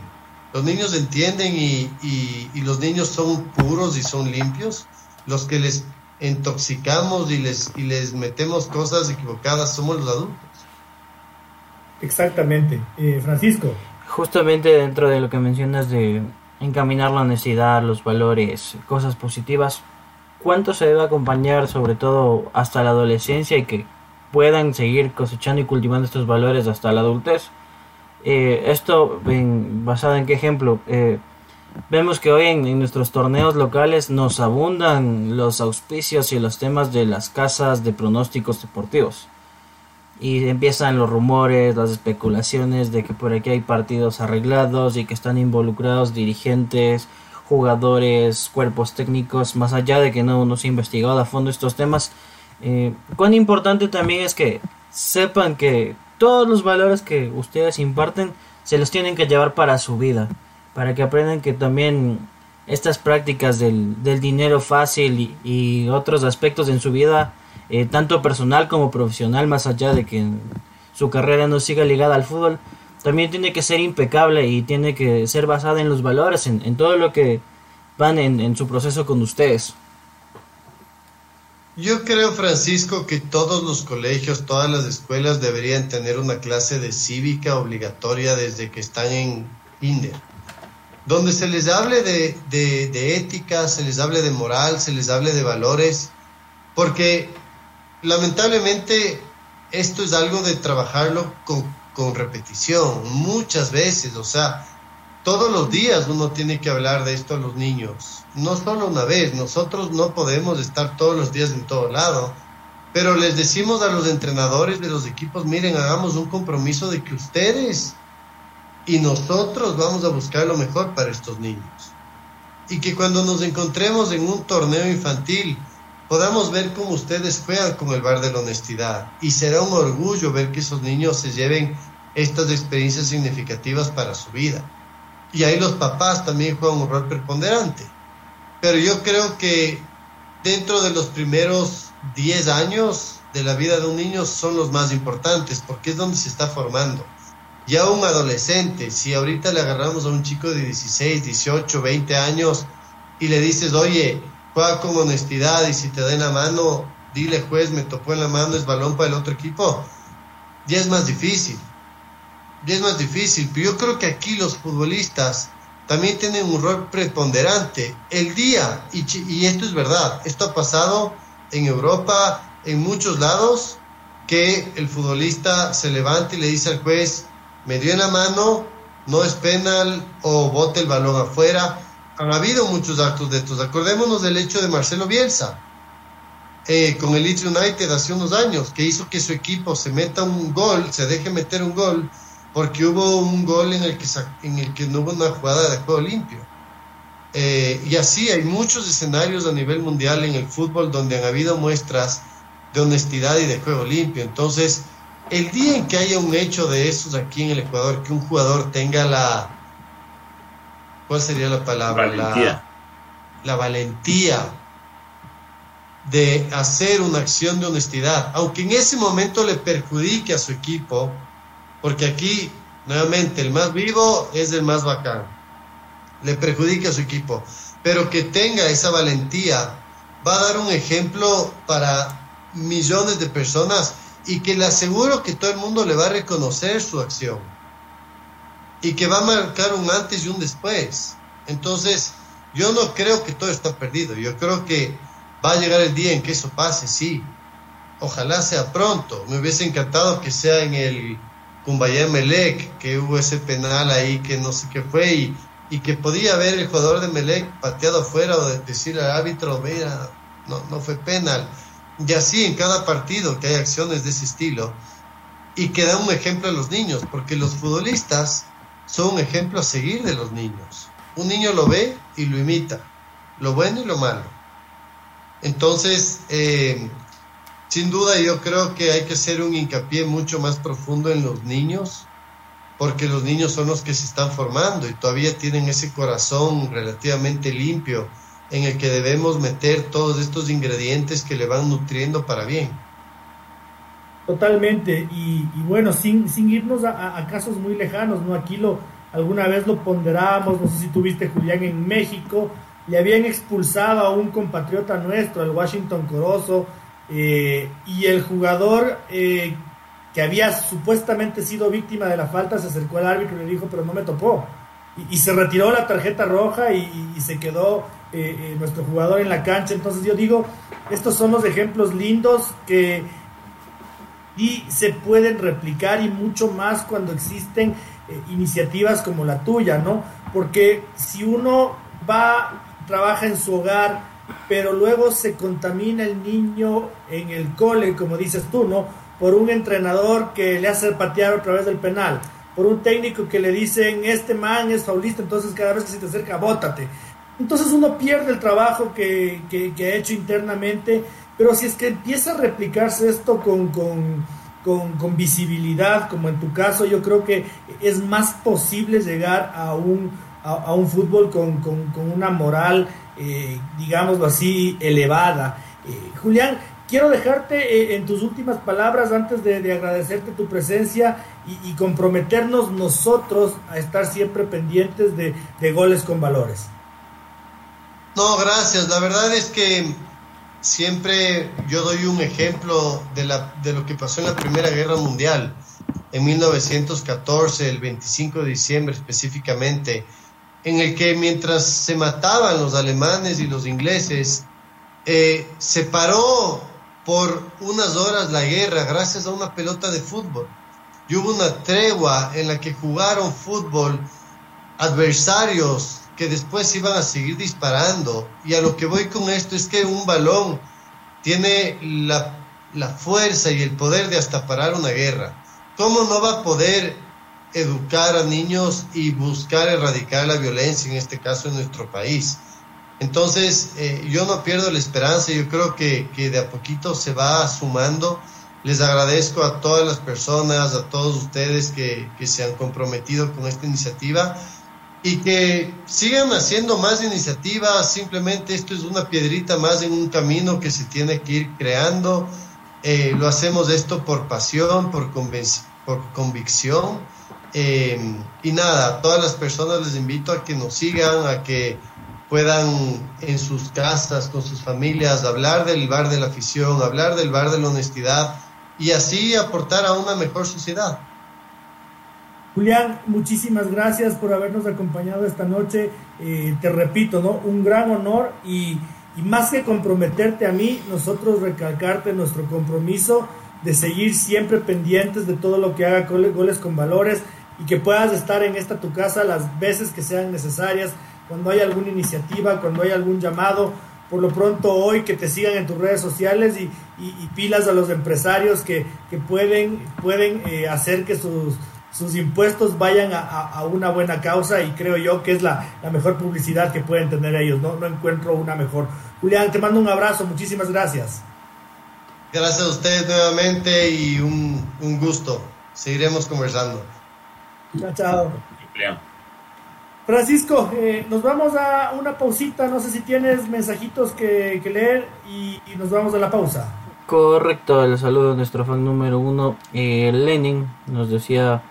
los niños entienden y, y, los niños son puros y son limpios. Los que les intoxicamos y les, y les metemos cosas equivocadas somos los adultos. Exactamente. Eh, Francisco. Justamente dentro de lo que mencionas de encaminar la necesidad, los valores, cosas positivas, cuánto se debe acompañar sobre todo hasta la adolescencia y que puedan seguir cosechando y cultivando estos valores hasta la adultez. Eh, esto basado en qué ejemplo eh, vemos que hoy en, nuestros torneos locales nos abundan los auspicios y los temas de las casas de pronósticos deportivos y empiezan los rumores, las especulaciones de que por aquí hay partidos arreglados y que están involucrados dirigentes, jugadores, cuerpos técnicos, más allá de que no, se ha investigado a fondo estos temas. Eh, cuán importante también es que sepan que todos los valores que ustedes imparten se los tienen que llevar para su vida, para que aprendan que también estas prácticas del, dinero fácil y otros aspectos en su vida eh, tanto personal como profesional, más allá de que su carrera no siga ligada al fútbol, también tiene que ser impecable y tiene que ser basada en los valores, en, todo lo que van en, su proceso con ustedes. Yo creo, Francisco, que todos los colegios, todas las escuelas deberían tener una clase de cívica obligatoria desde que están en Inder, donde se les hable de, de ética, se les hable de moral, se les hable de valores, porque lamentablemente esto es algo de trabajarlo con, repetición, muchas veces, o sea, todos los días uno tiene que hablar de esto a los niños, no solo una vez, nosotros no podemos estar todos los días en todo lado, pero les decimos a los entrenadores de los equipos, miren, hagamos un compromiso de que ustedes y nosotros vamos a buscar lo mejor para estos niños. Y que cuando nos encontremos en un torneo infantil, podamos ver cómo ustedes juegan con el bar de la honestidad. Y será un orgullo ver que esos niños se lleven estas experiencias significativas para su vida. Y ahí los papás también juegan un rol preponderante. Pero yo creo que dentro de los primeros 10 años de la vida de un niño son los más importantes, porque es donde se está formando. Ya un adolescente, si ahorita le agarramos a un chico de 16, 18, 20 años y le dices, oye, juega con honestidad y si te den la mano, dile juez, me tocó en la mano, es balón para el otro equipo, ya es más difícil. Es más difícil, pero yo creo que aquí los futbolistas también tienen un rol preponderante. El día, y, y esto es verdad, esto ha pasado en Europa, en muchos lados, que el futbolista se levanta y le dice al juez, me dio en la mano, no es penal o bote el balón afuera han habido muchos actos de estos. Acordémonos del hecho de Marcelo Bielsa eh, con el Leeds United hace unos años, que hizo que su equipo se meta un gol, se deje meter un gol, porque hubo un gol en el que, en el que no hubo una jugada de juego limpio. Eh, y así hay muchos escenarios a nivel mundial en el fútbol donde han habido muestras de honestidad y de juego limpio. Entonces, el día en que haya un hecho de esos aquí en el Ecuador, que un jugador tenga la... ¿Cuál sería la palabra? Valentía. La, la valentía de hacer una acción de honestidad, aunque en ese momento le perjudique a su equipo, porque aquí, nuevamente, el más vivo es el más bacán, le perjudique a su equipo, pero que tenga esa valentía, va a dar un ejemplo para millones de personas y que le aseguro que todo el mundo le va a reconocer su acción y que va a marcar un antes y un después. Entonces, yo no creo que todo está perdido, yo creo que Va a llegar el día en que eso pase, sí. Ojalá sea pronto. Me hubiese encantado que sea en el Cumbayá Melec, que hubo ese penal ahí que no sé qué fue y, y que podía haber el jugador de Melec pateado afuera o decirle al árbitro, mira, no, no fue penal. Y así en cada partido que hay acciones de ese estilo y que da un ejemplo a los niños, porque los futbolistas son un ejemplo a seguir de los niños. Un niño lo ve y lo imita, lo bueno y lo malo. Entonces, eh, sin duda yo creo que hay que hacer un hincapié mucho más profundo en los niños, porque los niños son los que se están formando y todavía tienen ese corazón relativamente limpio en el que debemos meter todos estos ingredientes que le van nutriendo para bien. Totalmente, y, bueno, sin, sin irnos a, casos muy lejanos, ¿no? Aquí lo, alguna vez lo ponderamos, no sé si tuviste Julián en México, le habían expulsado a un compatriota nuestro, el Washington Corozo, eh, y el jugador eh, que había supuestamente sido víctima de la falta se acercó al árbitro y le dijo, pero no me topó. Y, se retiró la tarjeta roja y, se quedó eh, nuestro jugador en la cancha. Entonces yo digo, estos son los ejemplos lindos que y se pueden replicar y mucho más cuando existen iniciativas como la tuya, ¿no? Porque si uno va trabaja en su hogar, pero luego se contamina el niño en el cole, como dices tú, ¿no? Por un entrenador que le hace patear otra vez del penal, por un técnico que le dicen, este man es faulista, entonces cada vez que se te acerca, bótate. Entonces uno pierde el trabajo que, ha hecho internamente, pero si es que empieza a replicarse esto con, con visibilidad, como en tu caso, yo creo que es más posible llegar a un a, un fútbol con, una moral, eh, digámoslo así, elevada. Eh, Julián, quiero dejarte eh, en tus últimas palabras antes de, agradecerte tu presencia y, comprometernos nosotros a estar siempre pendientes de, goles con valores. No, gracias. La verdad es que siempre yo doy un ejemplo de, la, de lo que pasó en la Primera Guerra Mundial, en 1914, el 25 de diciembre específicamente en el que mientras se mataban los alemanes y los ingleses, eh, se paró por unas horas la guerra gracias a una pelota de fútbol. Y hubo una tregua en la que jugaron fútbol adversarios que después iban a seguir disparando. Y a lo que voy con esto es que un balón tiene la, la fuerza y el poder de hasta parar una guerra. ¿Cómo no va a poder educar a niños y buscar erradicar la violencia, en este caso en nuestro país. Entonces, eh, yo no pierdo la esperanza, yo creo que, de a poquito se va sumando. Les agradezco a todas las personas, a todos ustedes que, que se han comprometido con esta iniciativa y que sigan haciendo más iniciativas. Simplemente esto es una piedrita más en un camino que se tiene que ir creando. Eh, lo hacemos esto por pasión, por, por convicción eh, y nada, todas las personas les invito a que nos sigan, a que puedan en sus casas, con sus familias, hablar del bar de la afición, hablar del bar de la honestidad y así aportar a una mejor sociedad. Julián, muchísimas gracias por habernos acompañado esta noche. Eh, te repito, ¿no? Un gran honor y, y más que comprometerte a mí, nosotros recalcarte nuestro compromiso de seguir siempre pendientes de todo lo que haga goles con valores y que puedas estar en esta tu casa las veces que sean necesarias cuando hay alguna iniciativa, cuando hay algún llamado. Por lo pronto hoy que te sigan en tus redes sociales y, pilas a los empresarios que, pueden, pueden eh, hacer que sus, sus impuestos vayan a, una buena causa y creo yo que es la, mejor publicidad que pueden tener ellos. ¿no? no encuentro una mejor. Julián, te mando un abrazo, muchísimas gracias. Gracias a ustedes nuevamente y un, un gusto. Seguiremos conversando. Chao, chao. Francisco, eh, nos vamos a una pausita. No sé si tienes mensajitos que, leer y, nos vamos a la pausa. Correcto, el saludo de nuestro fan número uno, eh, Lenin, nos decía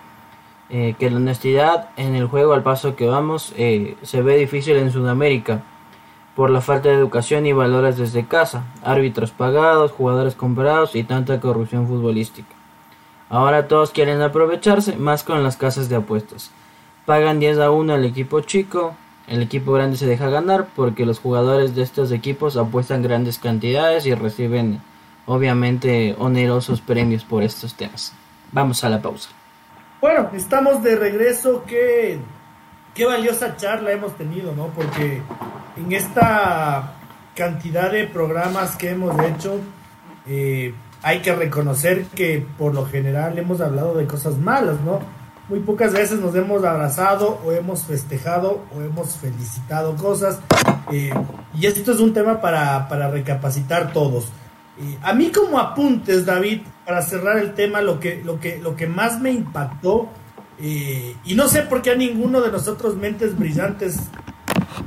eh, que la honestidad en el juego al paso que vamos se ve difícil en Sudamérica por la falta de educación y valores desde casa, árbitros pagados, jugadores comprados y tanta corrupción futbolística. Ahora todos quieren aprovecharse, más con las casas de apuestas. Pagan 10 a 1 al equipo chico, el equipo grande se deja ganar porque los jugadores de estos equipos apuestan grandes cantidades y reciben obviamente onerosos premios por estos temas. Vamos a la pausa. Bueno, estamos de regreso. Qué, qué valiosa charla hemos tenido, ¿no? Porque en esta cantidad de programas que hemos hecho, eh, hay que reconocer que por lo general hemos hablado de cosas malas, ¿no? Muy pocas veces nos hemos abrazado o hemos festejado o hemos felicitado cosas. Eh, y esto es un tema para, recapacitar todos. Eh, a mí como apuntes, David, para cerrar el tema, lo que, lo que, lo que más me impactó, y no sé por qué a ninguno de nosotros mentes brillantes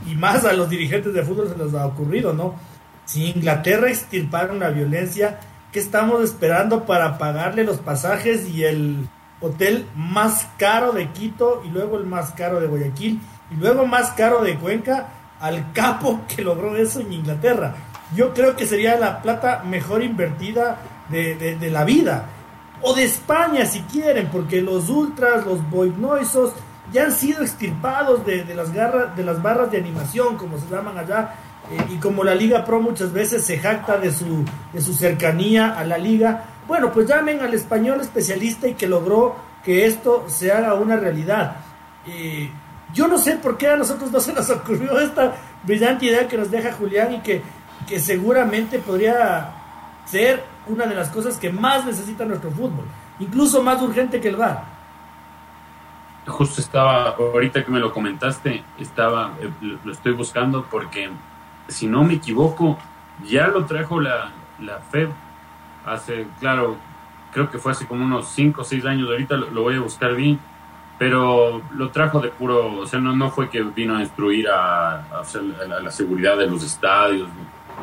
y más a los dirigentes de fútbol se les ha ocurrido, ¿no? Si Inglaterra extirpara una violencia, ¿qué estamos esperando para pagarle los pasajes y el hotel más caro de Quito y luego el más caro de Guayaquil y luego más caro de Cuenca al capo que logró eso en Inglaterra? Yo creo que sería la plata mejor invertida de, de, la vida. O de España si quieren, porque los ultras, los boignoisos, ya han sido extirpados de, las, garras, de las barras de animación, como se llaman allá, eh, y como la Liga Pro muchas veces se jacta de su, de su cercanía a la liga, bueno, pues llamen al español especialista y que logró que esto se haga una realidad. Eh, yo no sé por qué a nosotros no se nos ocurrió esta brillante idea que nos deja Julián y que, que seguramente podría ser una de las cosas que más necesita nuestro fútbol, incluso más urgente que el VAR justo estaba, ahorita que me lo comentaste, estaba, eh, lo estoy buscando porque, si no me equivoco, ya lo trajo la, la FED hace, claro, creo que fue hace como unos 5 o 6 años, ahorita lo, voy a buscar bien, pero lo trajo de puro, o sea, no, no fue que vino a destruir a, la, seguridad de los estadios,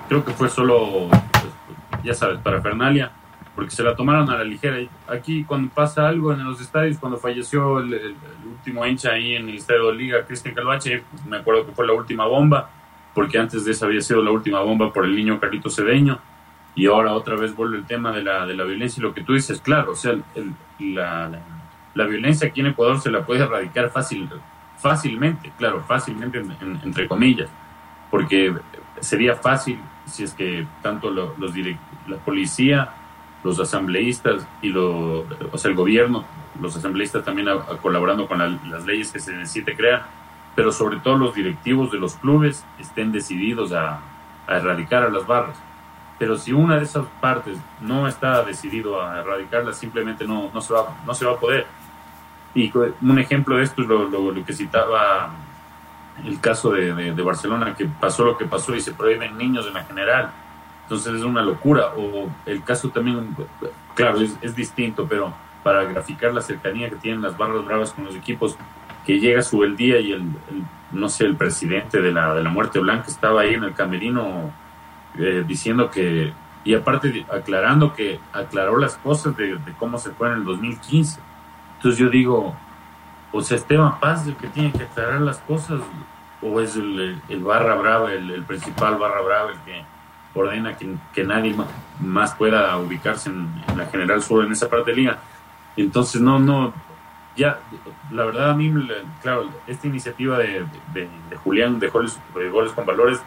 creo que fue solo, pues, ya sabes, para Fernalia porque se la tomaron a la ligera. Aquí cuando pasa algo en los estadios, cuando falleció el, último hincha ahí en el estadio de Liga, Cristian Calvache, me acuerdo que fue la última bomba, porque antes de esa había sido la última bomba por el niño Carlito Cedeño, y ahora otra vez vuelve el tema de la, de la violencia y lo que tú dices, claro, o sea, la, la, violencia aquí en Ecuador se la puede erradicar fácil, fácilmente, claro, fácilmente entre comillas, porque sería fácil si es que tanto los la policía los asambleístas y lo, o sea, el gobierno, los asambleístas también colaborando con las leyes que se necesite crear, pero sobre todo los directivos de los clubes estén decididos a, erradicar a las barras. Pero si una de esas partes no está decidido a erradicarlas, simplemente no, no, se, va, no se va a poder. Y un ejemplo de esto es lo, lo, que citaba el caso de, de, Barcelona, que pasó lo que pasó y se prohíben niños en la general entonces es una locura. O el caso también, claro, es, distinto, pero para graficar la cercanía que tienen las barras bravas con los equipos, que llega su el día y el, no sé, el presidente de la, de la Muerte Blanca estaba ahí en el camerino eh, diciendo que, y aparte aclarando que aclaró las cosas de, cómo se fue en el 2015. Entonces yo digo, o sea, Esteban Paz el que tiene que aclarar las cosas, o es el, barra brava, el, principal barra brava el que ordena que, que nadie más pueda ubicarse en, la General Sur en esa parte de liga. Entonces, no, no, ya, la verdad a mí, claro, esta iniciativa de, de, Julián de goles, goles, con valores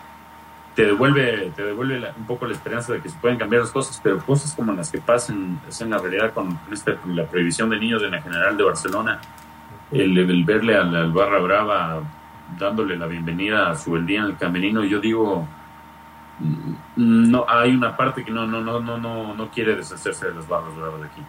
te devuelve, te devuelve un poco la esperanza de que se pueden cambiar las cosas, pero cosas como las que pasan en la realidad con, la prohibición de niños en la General de Barcelona, el, verle al, Barra Brava dándole la bienvenida a su día en el camerino, yo digo, mm, no hay una parte que no no no no no no quiere deshacerse de las barras doradas de aquí.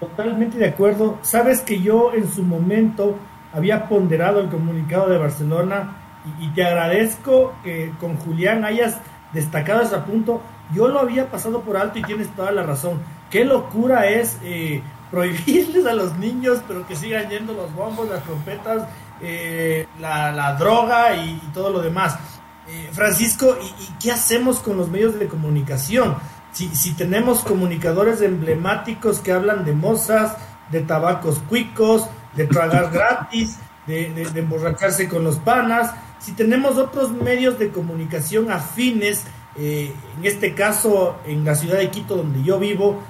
Totalmente de acuerdo. Sabes que yo en su momento había ponderado el comunicado de Barcelona y, te agradezco que con Julián hayas destacado ese punto. Yo lo había pasado por alto y tienes toda la razón. Qué locura es eh, prohibirles a los niños, pero que sigan yendo los bombos, las trompetas, eh, la, droga y, todo lo demás. Eh, Francisco, ¿y, qué hacemos con los medios de comunicación? Si, si tenemos comunicadores emblemáticos que hablan de mozas, de tabacos cuicos, de tragar gratis, de, de, emborracharse con los panas, si tenemos otros medios de comunicación afines, eh, en este caso en la ciudad de Quito donde yo vivo,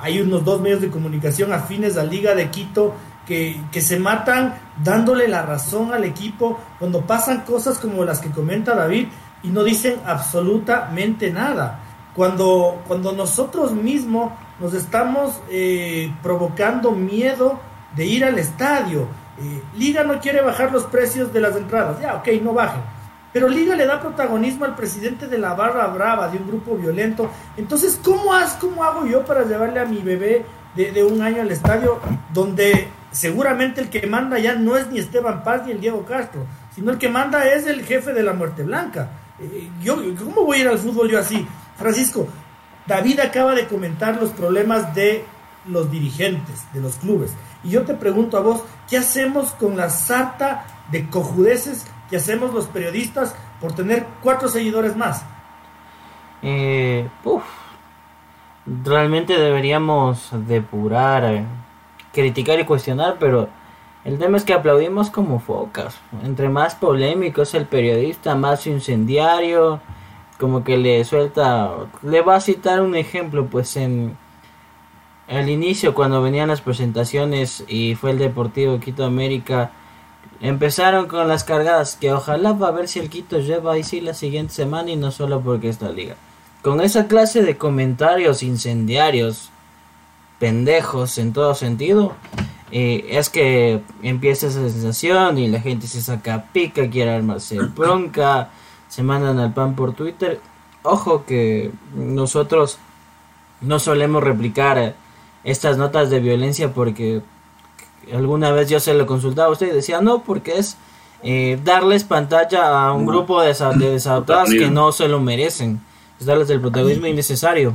hay unos dos medios de comunicación afines a Liga de Quito que, se matan dándole la razón al equipo cuando pasan cosas como las que comenta David y no dicen absolutamente nada. Cuando, cuando nosotros mismos nos estamos eh, provocando miedo de ir al estadio. Eh, Liga no quiere bajar los precios de las entradas. Ya, ok, no bajen. Pero Liga le da protagonismo al presidente de la barra brava de un grupo violento. Entonces, ¿cómo, cómo hago yo para llevarle a mi bebé de, de un año al estadio donde seguramente el que manda ya no es ni Esteban Paz ni el Diego Castro, sino el que manda es el jefe de la Muerte Blanca. Eh, yo, ¿Cómo voy a ir al fútbol yo así? Francisco, David acaba de comentar los problemas de los dirigentes, de los clubes. Y yo te pregunto a vos, ¿qué hacemos con la sarta de cojudeces que hacemos los periodistas por tener cuatro seguidores más? Eh, realmente deberíamos depurar eh, criticar y cuestionar, pero el tema es que aplaudimos como focas. Entre más polémico es el periodista, más incendiario, como que le suelta, le va a citar un ejemplo, pues en el inicio cuando venían las presentaciones y fue el Deportivo Quito América, empezaron con las cargadas que ojalá va a ver si el Quito lleva ahí sí la siguiente semana y no solo porque es la liga. Con esa clase de comentarios incendiarios, pendejos en todo sentido, eh, es que empieza esa sensación y la gente se saca pica, quiere armarse bronca, se mandan al pan por Twitter. Ojo que nosotros no solemos replicar estas notas de violencia porque alguna vez yo se lo consultaba a usted y decía no, porque es eh, darles pantalla a un grupo de, de desadaptadas que no se lo merecen, es darles el protagonismo innecesario.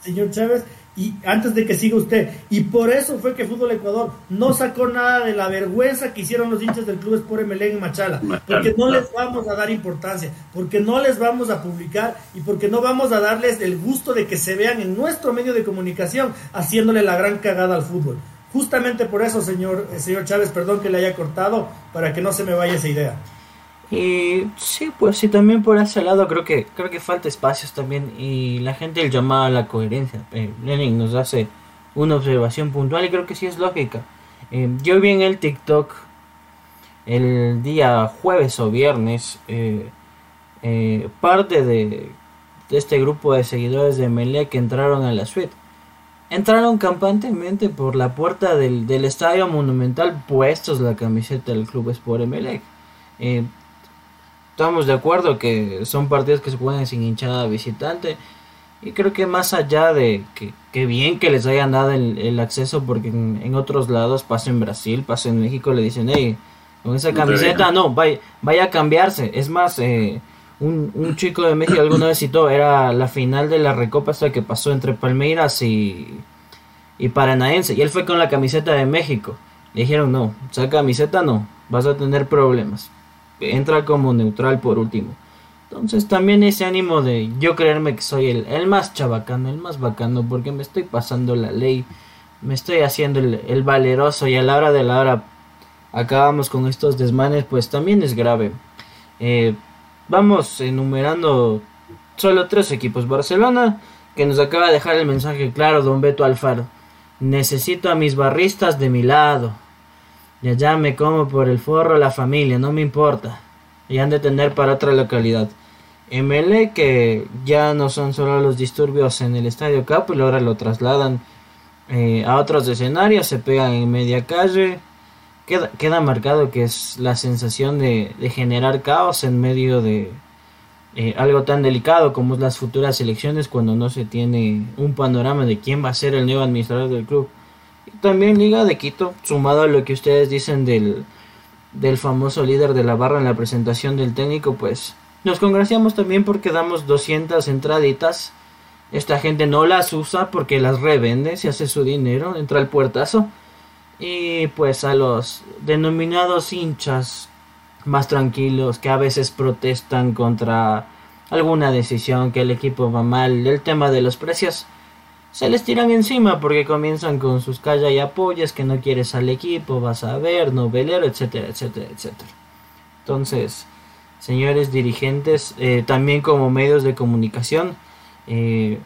Señor Chávez, y antes de que siga usted, y por eso fue que Fútbol Ecuador no sacó nada de la vergüenza que hicieron los hinchas del Club Sport MLE en Machala, porque no les vamos a dar importancia, porque no les vamos a publicar y porque no vamos a darles el gusto de que se vean en nuestro medio de comunicación haciéndole la gran cagada al fútbol. Justamente por eso, señor, eh, señor Chávez, perdón que le haya cortado, para que no se me vaya esa idea. Y sí, pues sí, también por ese lado creo que creo que falta espacios también y la gente el llamado a la coherencia. Eh, Lenin nos hace una observación puntual y creo que sí es lógica. Eh, yo vi en el TikTok el día jueves o viernes eh, parte de, este grupo de seguidores de Melee que entraron a la suite. Entraron campantemente por la puerta del, del estadio monumental puestos la camiseta del club Sport Emelec. Eh, estamos de acuerdo que son partidos que se juegan sin hinchada visitante. Y creo que más allá de que, bien que les hayan dado el, acceso, porque en, otros lados, pasa en Brasil, pasa en México, le dicen, hey, con esa camiseta no, vaya, vaya a cambiarse. Es más, eh, un, un, chico de México alguna vez citó, era la final de la Recopa hasta que pasó entre Palmeiras y, y Paranaense. Y él fue con la camiseta de México. Le dijeron, no, esa camiseta no, vas a tener problemas entra como neutral por último. Entonces también ese ánimo de yo creerme que soy el, el más chabacano, el más bacano, porque me estoy pasando la ley, me estoy haciendo el, valeroso y a la hora de la hora acabamos con estos desmanes, pues también es grave. Eh, vamos enumerando solo tres equipos. Barcelona, que nos acaba de dejar el mensaje claro, don Beto Alfaro. Necesito a mis barristas de mi lado. Ya ya me como por el forro la familia, no me importa. Y han de tener para otra localidad. ML que ya no son solo los disturbios en el Estadio Capo y ahora lo trasladan eh, a otros escenarios, se pegan en media calle, queda, queda marcado que es la sensación de, de generar caos en medio de eh, algo tan delicado como es las futuras elecciones cuando no se tiene un panorama de quién va a ser el nuevo administrador del club. También Liga de Quito, sumado a lo que ustedes dicen del, del famoso líder de la barra en la presentación del técnico, pues nos congraciamos también porque damos 200 entraditas. Esta gente no las usa porque las revende, se hace su dinero, entra el puertazo. Y pues a los denominados hinchas más tranquilos, que a veces protestan contra alguna decisión, que el equipo va mal, el tema de los precios, se les tiran encima porque comienzan con sus calla y apoyas, que no quieres al equipo, vas a ver, novelero, etcétera, etcétera, etcétera. Entonces, señores dirigentes, eh, también como medios de comunicación, eh,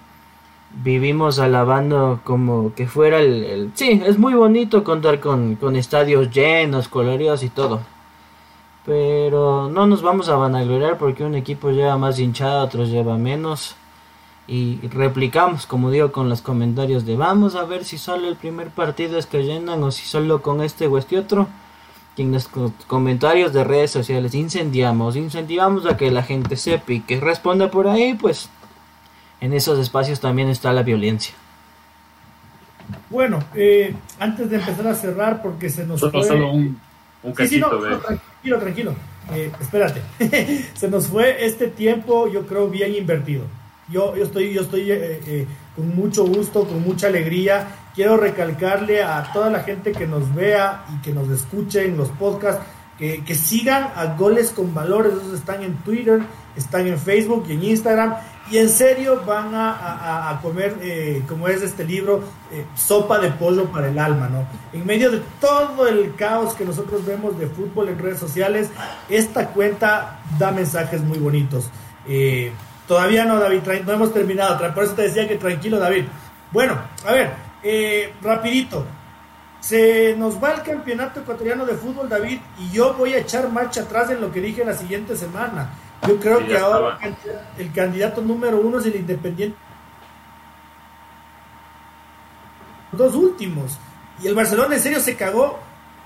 vivimos alabando como que fuera el, el, Sí, es muy bonito contar con, con estadios llenos, coloridos y todo pero no nos vamos a vanagloriar porque un equipo lleva más hinchada, otros lleva menos. Y replicamos, como digo, con los comentarios de vamos a ver si solo el primer partido es que llenan o si solo con este o este otro. Y en los comentarios de redes sociales incendiamos, incentivamos a que la gente sepa y que responda por ahí, pues en esos espacios también está la violencia. Bueno, eh, antes de empezar a cerrar, porque se nos solo, fue... Solo un, un cachito sí, sí, no, de... tranquilo, tranquilo. Eh, espérate. Se nos fue este tiempo, yo creo, bien invertido. Yo, yo estoy, yo estoy eh, eh, con mucho gusto, con mucha alegría. Quiero recalcarle a toda la gente que nos vea y que nos escuche en los podcasts que, que sigan a Goles con Valores. Esos están en Twitter, están en Facebook y en Instagram. Y en serio van a, a, comer, eh, como es este libro, eh, sopa de pollo para el alma, ¿no? En medio de todo el caos que nosotros vemos de fútbol en redes sociales, esta cuenta da mensajes muy bonitos. Todavía no, David, no hemos terminado, por eso te decía que tranquilo, David. Bueno, a ver, eh, rapidito. Se nos va el campeonato ecuatoriano de fútbol, David, y yo voy a echar marcha atrás en lo que dije la siguiente semana. Yo creo Sí, que ahora estaba. el candidato número uno es el Independiente. Los dos últimos. Y el Barcelona en serio se cagó.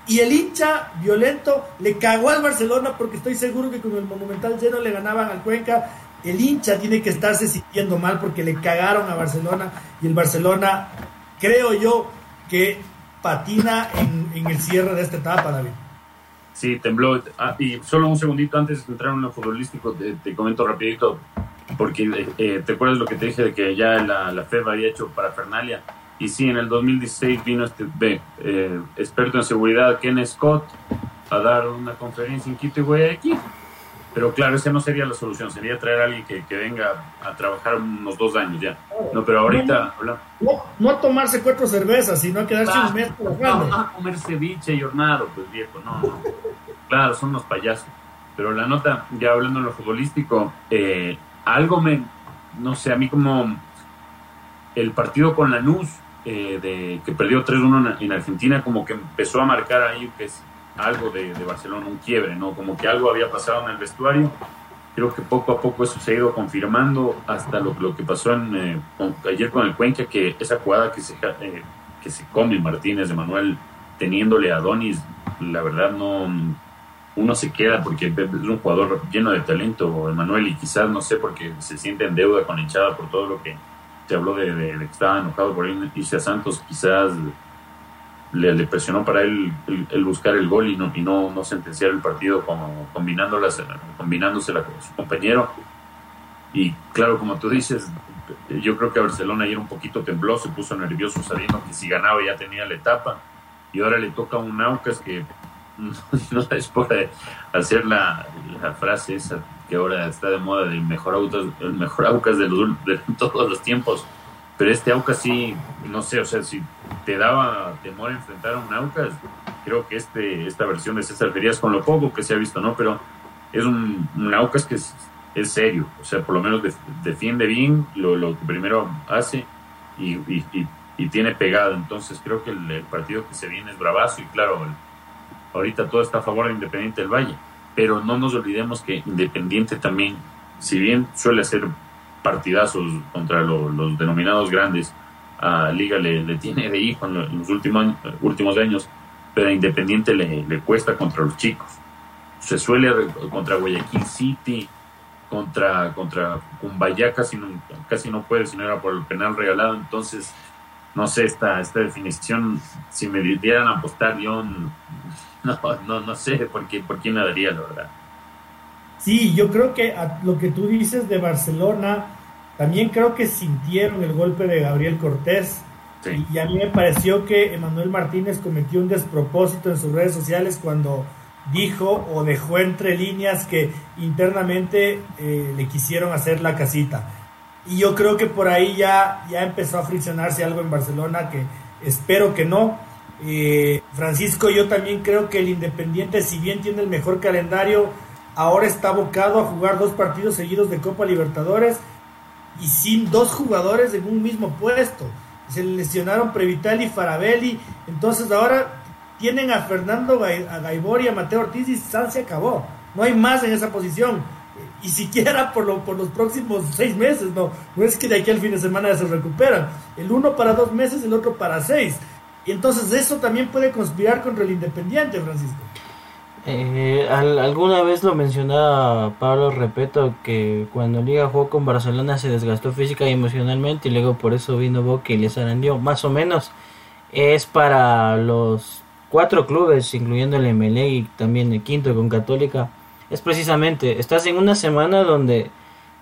Y el hincha violento le cagó al Barcelona porque estoy seguro que con el Monumental lleno le ganaban al Cuenca. El hincha tiene que estarse sintiendo mal porque le cagaron a Barcelona. Y el Barcelona, creo yo, que patina en, el cierre de esta etapa, David. Sí, tembló. Ah, y solo un segundito antes de entrar en lo futbolístico, te, comento rapidito, porque eh, te acuerdas lo que te dije de que ya la, la FEB había hecho para Fernalia. Y sí, en el 2016 vino este eh, experto en seguridad, Ken Scott, a dar una conferencia en Quito y Guayaquil. Pero claro, esa no sería la solución, sería traer a alguien que, que venga a trabajar unos dos años ya. No, pero ahorita... No, no a tomarse cuatro cervezas, sino quedarse Ah, un mes No, trabajando. a comer ceviche y hornado, pues viejo, no, no. Claro, son unos payasos. Pero la nota, ya hablando en lo futbolístico, eh, algo me, no sé, a mí como el partido con Lanús, eh, de, que perdió 3-1 en, en Argentina, como que empezó a marcar ahí que es algo de, de Barcelona, un quiebre, ¿no? Como que algo había pasado en el vestuario. Creo que poco a poco eso se ha ido confirmando hasta lo, lo que pasó eh, ayer con el Cuenca, que esa jugada que se, eh, que se come Martínez de Manuel teniéndole a Donis, la verdad no uno se queda porque es un jugador lleno de talento, Emanuel, y quizás no sé porque se siente en deuda con hinchada por todo lo que se habló de, de- de que estaba enojado por irse a Santos, quizás le, le presionó para él el, el buscar el gol y no, y no, no sentenciar el partido como combinándosela con su compañero. Y claro, como tú dices, yo creo que Barcelona ayer un poquito tembló, se puso nervioso sabiendo que si ganaba ya tenía la etapa. Y ahora le toca a un Aucas que no es por hacer la, la frase esa que ahora está de moda del mejor Aucas, el mejor Aucas de, los- de todos los tiempos. Pero este Aucas sí, no sé, o sea, si te daba temor enfrentar a un Aucas, creo que este, esta versión de César Ferías, con lo poco que se ha visto, ¿no? Pero es un, un Aucas que es, es serio, o sea, por lo menos def- defiende bien lo, lo que primero hace y, y, y- y tiene pegada. Entonces creo que el, el partido que se viene es bravazo y claro, el- ahorita todo está a favor de Independiente del Valle, pero no nos olvidemos que Independiente también, si bien suele hacer partidazos contra lo- los denominados grandes, a Liga le, le tiene de hijo en, lo- en los últimos, últimos años, pero a Independiente le, le cuesta contra los chicos. Se suele contra Guayaquil City, contra, contra Cumbaya casi no, casi no puede si no era por el penal regalado. Entonces, no sé, esta, esta definición, si me dieran a apostar, yo no, no, no sé por, qué, por quién la daría, la verdad. Sí, yo creo que lo que tú dices de Barcelona, también creo que sintieron el golpe de Gabriel Cortés. Y a mí me pareció que Emanuel Martínez cometió un despropósito en sus redes sociales cuando dijo o dejó entre líneas que internamente eh, le quisieron hacer la casita. Y yo creo que por ahí ya, ya empezó a friccionarse algo en Barcelona que espero que no. Eh, Francisco, yo también creo que el Independiente, si bien tiene el mejor calendario, ahora está abocado a jugar dos partidos seguidos de Copa Libertadores y sin dos jugadores en un mismo puesto. Se lesionaron Prevital y Farabelli, entonces ahora tienen a Fernando a Gaibor y a Mateo Ortiz y San se acabó. No hay más en esa posición. Y siquiera por, lo, por los próximos seis meses, no. No es que de aquí al fin de semana se recuperan. El uno para dos meses, el otro para seis. Y entonces eso también puede conspirar contra el Independiente, Francisco. Eh, alguna vez lo mencionaba Pablo Repeto que cuando Liga jugó con Barcelona se desgastó física y emocionalmente y luego por eso vino Boca y les arandió. Más o menos es para los cuatro clubes, incluyendo el MLE y también el quinto con Católica, es precisamente, estás en una semana donde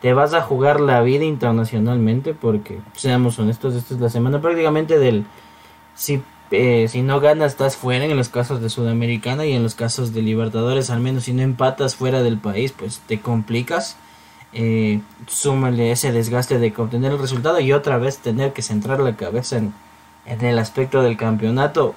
te vas a jugar la vida internacionalmente, porque seamos honestos, esta es la semana prácticamente del, si, eh, si no ganas estás fuera en los casos de Sudamericana y en los casos de Libertadores, al menos si no empatas fuera del país, pues te complicas. Eh, súmale ese desgaste de obtener el resultado y otra vez tener que centrar la cabeza en, en el aspecto del campeonato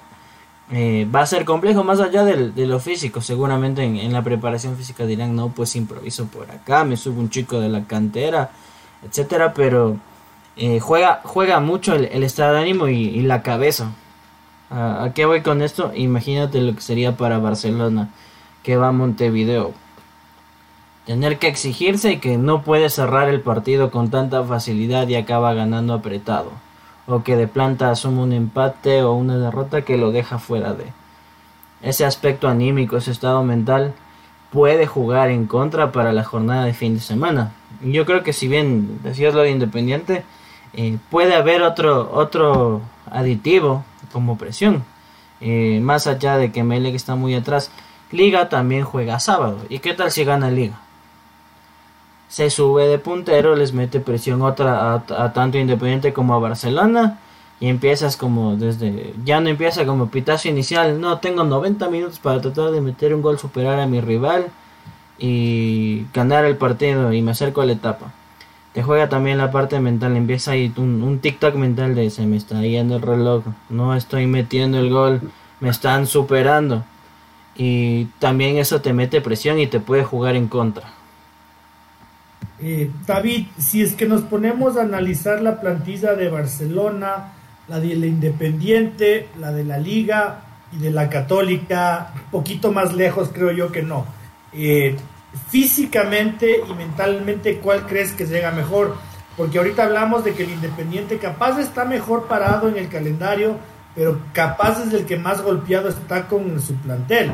eh, va a ser complejo más allá del, de lo físico. Seguramente en, la preparación física dirán, no, pues improviso por acá, me subo un chico de la cantera, etcétera, pero eh, juega, juega mucho el, estado de ánimo y, la cabeza. ¿A, qué voy con esto? Imagínate lo que sería para Barcelona, que va a Montevideo. Tener que exigirse y que no puede cerrar el partido con tanta facilidad y acaba ganando apretado o que de planta asume un empate o una derrota que lo deja fuera de. Ese aspecto anímico, ese estado mental puede jugar en contra para la jornada de fin de semana. Yo creo que si bien decías lo de Independiente, eh, puede haber otro, otro aditivo como presión. Eh, más allá de que Melec está muy atrás, Liga también juega sábado. ¿Y qué tal si gana Liga? se sube de puntero, les mete presión otra a, tanto Independiente como a Barcelona y empiezas como desde ya no empieza como pitazo inicial, no tengo 90 minutos para tratar de meter un gol, superar a mi rival y ganar el partido y me acerco a la etapa. Te juega también la parte mental, empieza ahí un, un TikTok mental de se me está yendo el reloj, no estoy metiendo el gol, me están superando. Y también eso te mete presión y te puede jugar en contra. Eh, David, si es que nos ponemos a analizar la plantilla de Barcelona, la de la Independiente, la de la Liga y de la Católica, poquito más lejos creo yo que no. Eh, físicamente y mentalmente, ¿cuál crees que llega mejor? Porque ahorita hablamos de que el Independiente capaz está mejor parado en el calendario, pero capaz es el que más golpeado está con su plantel.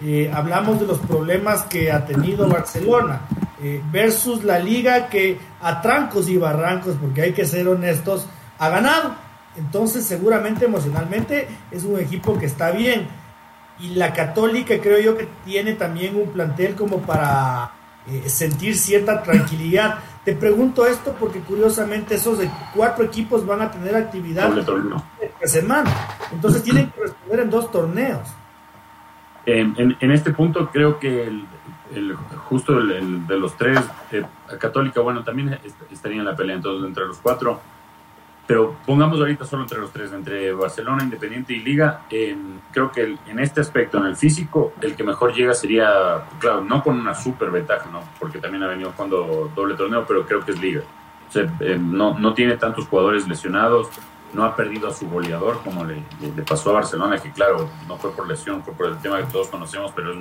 Eh, hablamos de los problemas que ha tenido Barcelona. Eh, versus la liga que a trancos y barrancos, porque hay que ser honestos, ha ganado. Entonces seguramente emocionalmente es un equipo que está bien. Y la católica creo yo que tiene también un plantel como para eh, sentir cierta tranquilidad. Te pregunto esto porque curiosamente esos cuatro equipos van a tener actividad esta semana. Entonces tienen que responder en dos torneos. En, en, este punto creo que el, el, justo el, de los tres, eh, Católica, bueno, también estaría en la pelea entonces entre los cuatro, pero pongamos ahorita solo entre los tres, entre Barcelona, Independiente y Liga, creo que en este aspecto, en el físico, el que mejor llega sería, claro, no con una super ventaja, ¿no? porque también ha venido jugando doble torneo, pero creo que es Liga. O sea, eh, no, no tiene tantos jugadores lesionados, no ha perdido a su goleador como le, pasó a Barcelona, que claro, no fue por lesión, fue por el tema que todos conocemos, pero es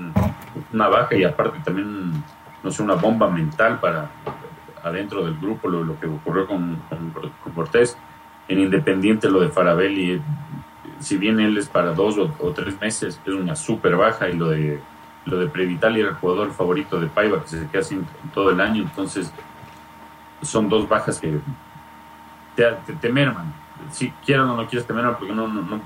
una baja y aparte también, no sé, una bomba mental para adentro del grupo, lo, que ocurrió con, Cortés. En Independiente lo de Farabelli si bien él es para dos o, tres meses, es una súper baja y lo de lo de Previtali era el jugador favorito de Paiva que se queda sin todo el año, entonces son dos bajas que te, te, merman. Si quieres o no quieres te merman porque no, no,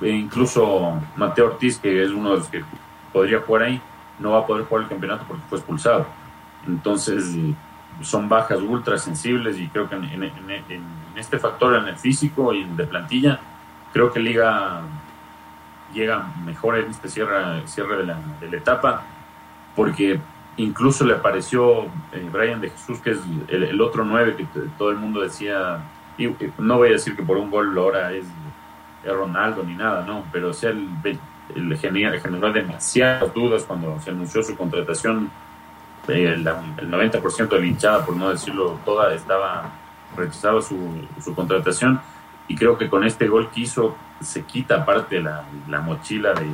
e incluso Mateo Ortiz, que es uno de los que podría jugar ahí, no va a poder jugar el campeonato porque fue expulsado. Entonces son bajas ultra sensibles y creo que en, este factor, en el físico y de plantilla, creo que Liga llega mejor en este cierre, cierre de, la, etapa, porque incluso le apareció eh, Brian de Jesús, que es el, otro nueve que todo el mundo decía, no voy a decir que por un gol ahora es, Ronaldo ni nada, no, pero sea, el, el generó demasiadas dudas cuando se anunció su contratación el, 90% de la hinchada, por no decirlo toda, estaba rechazaba su, su, contratación y creo que con este gol que hizo se quita parte la, la mochila de,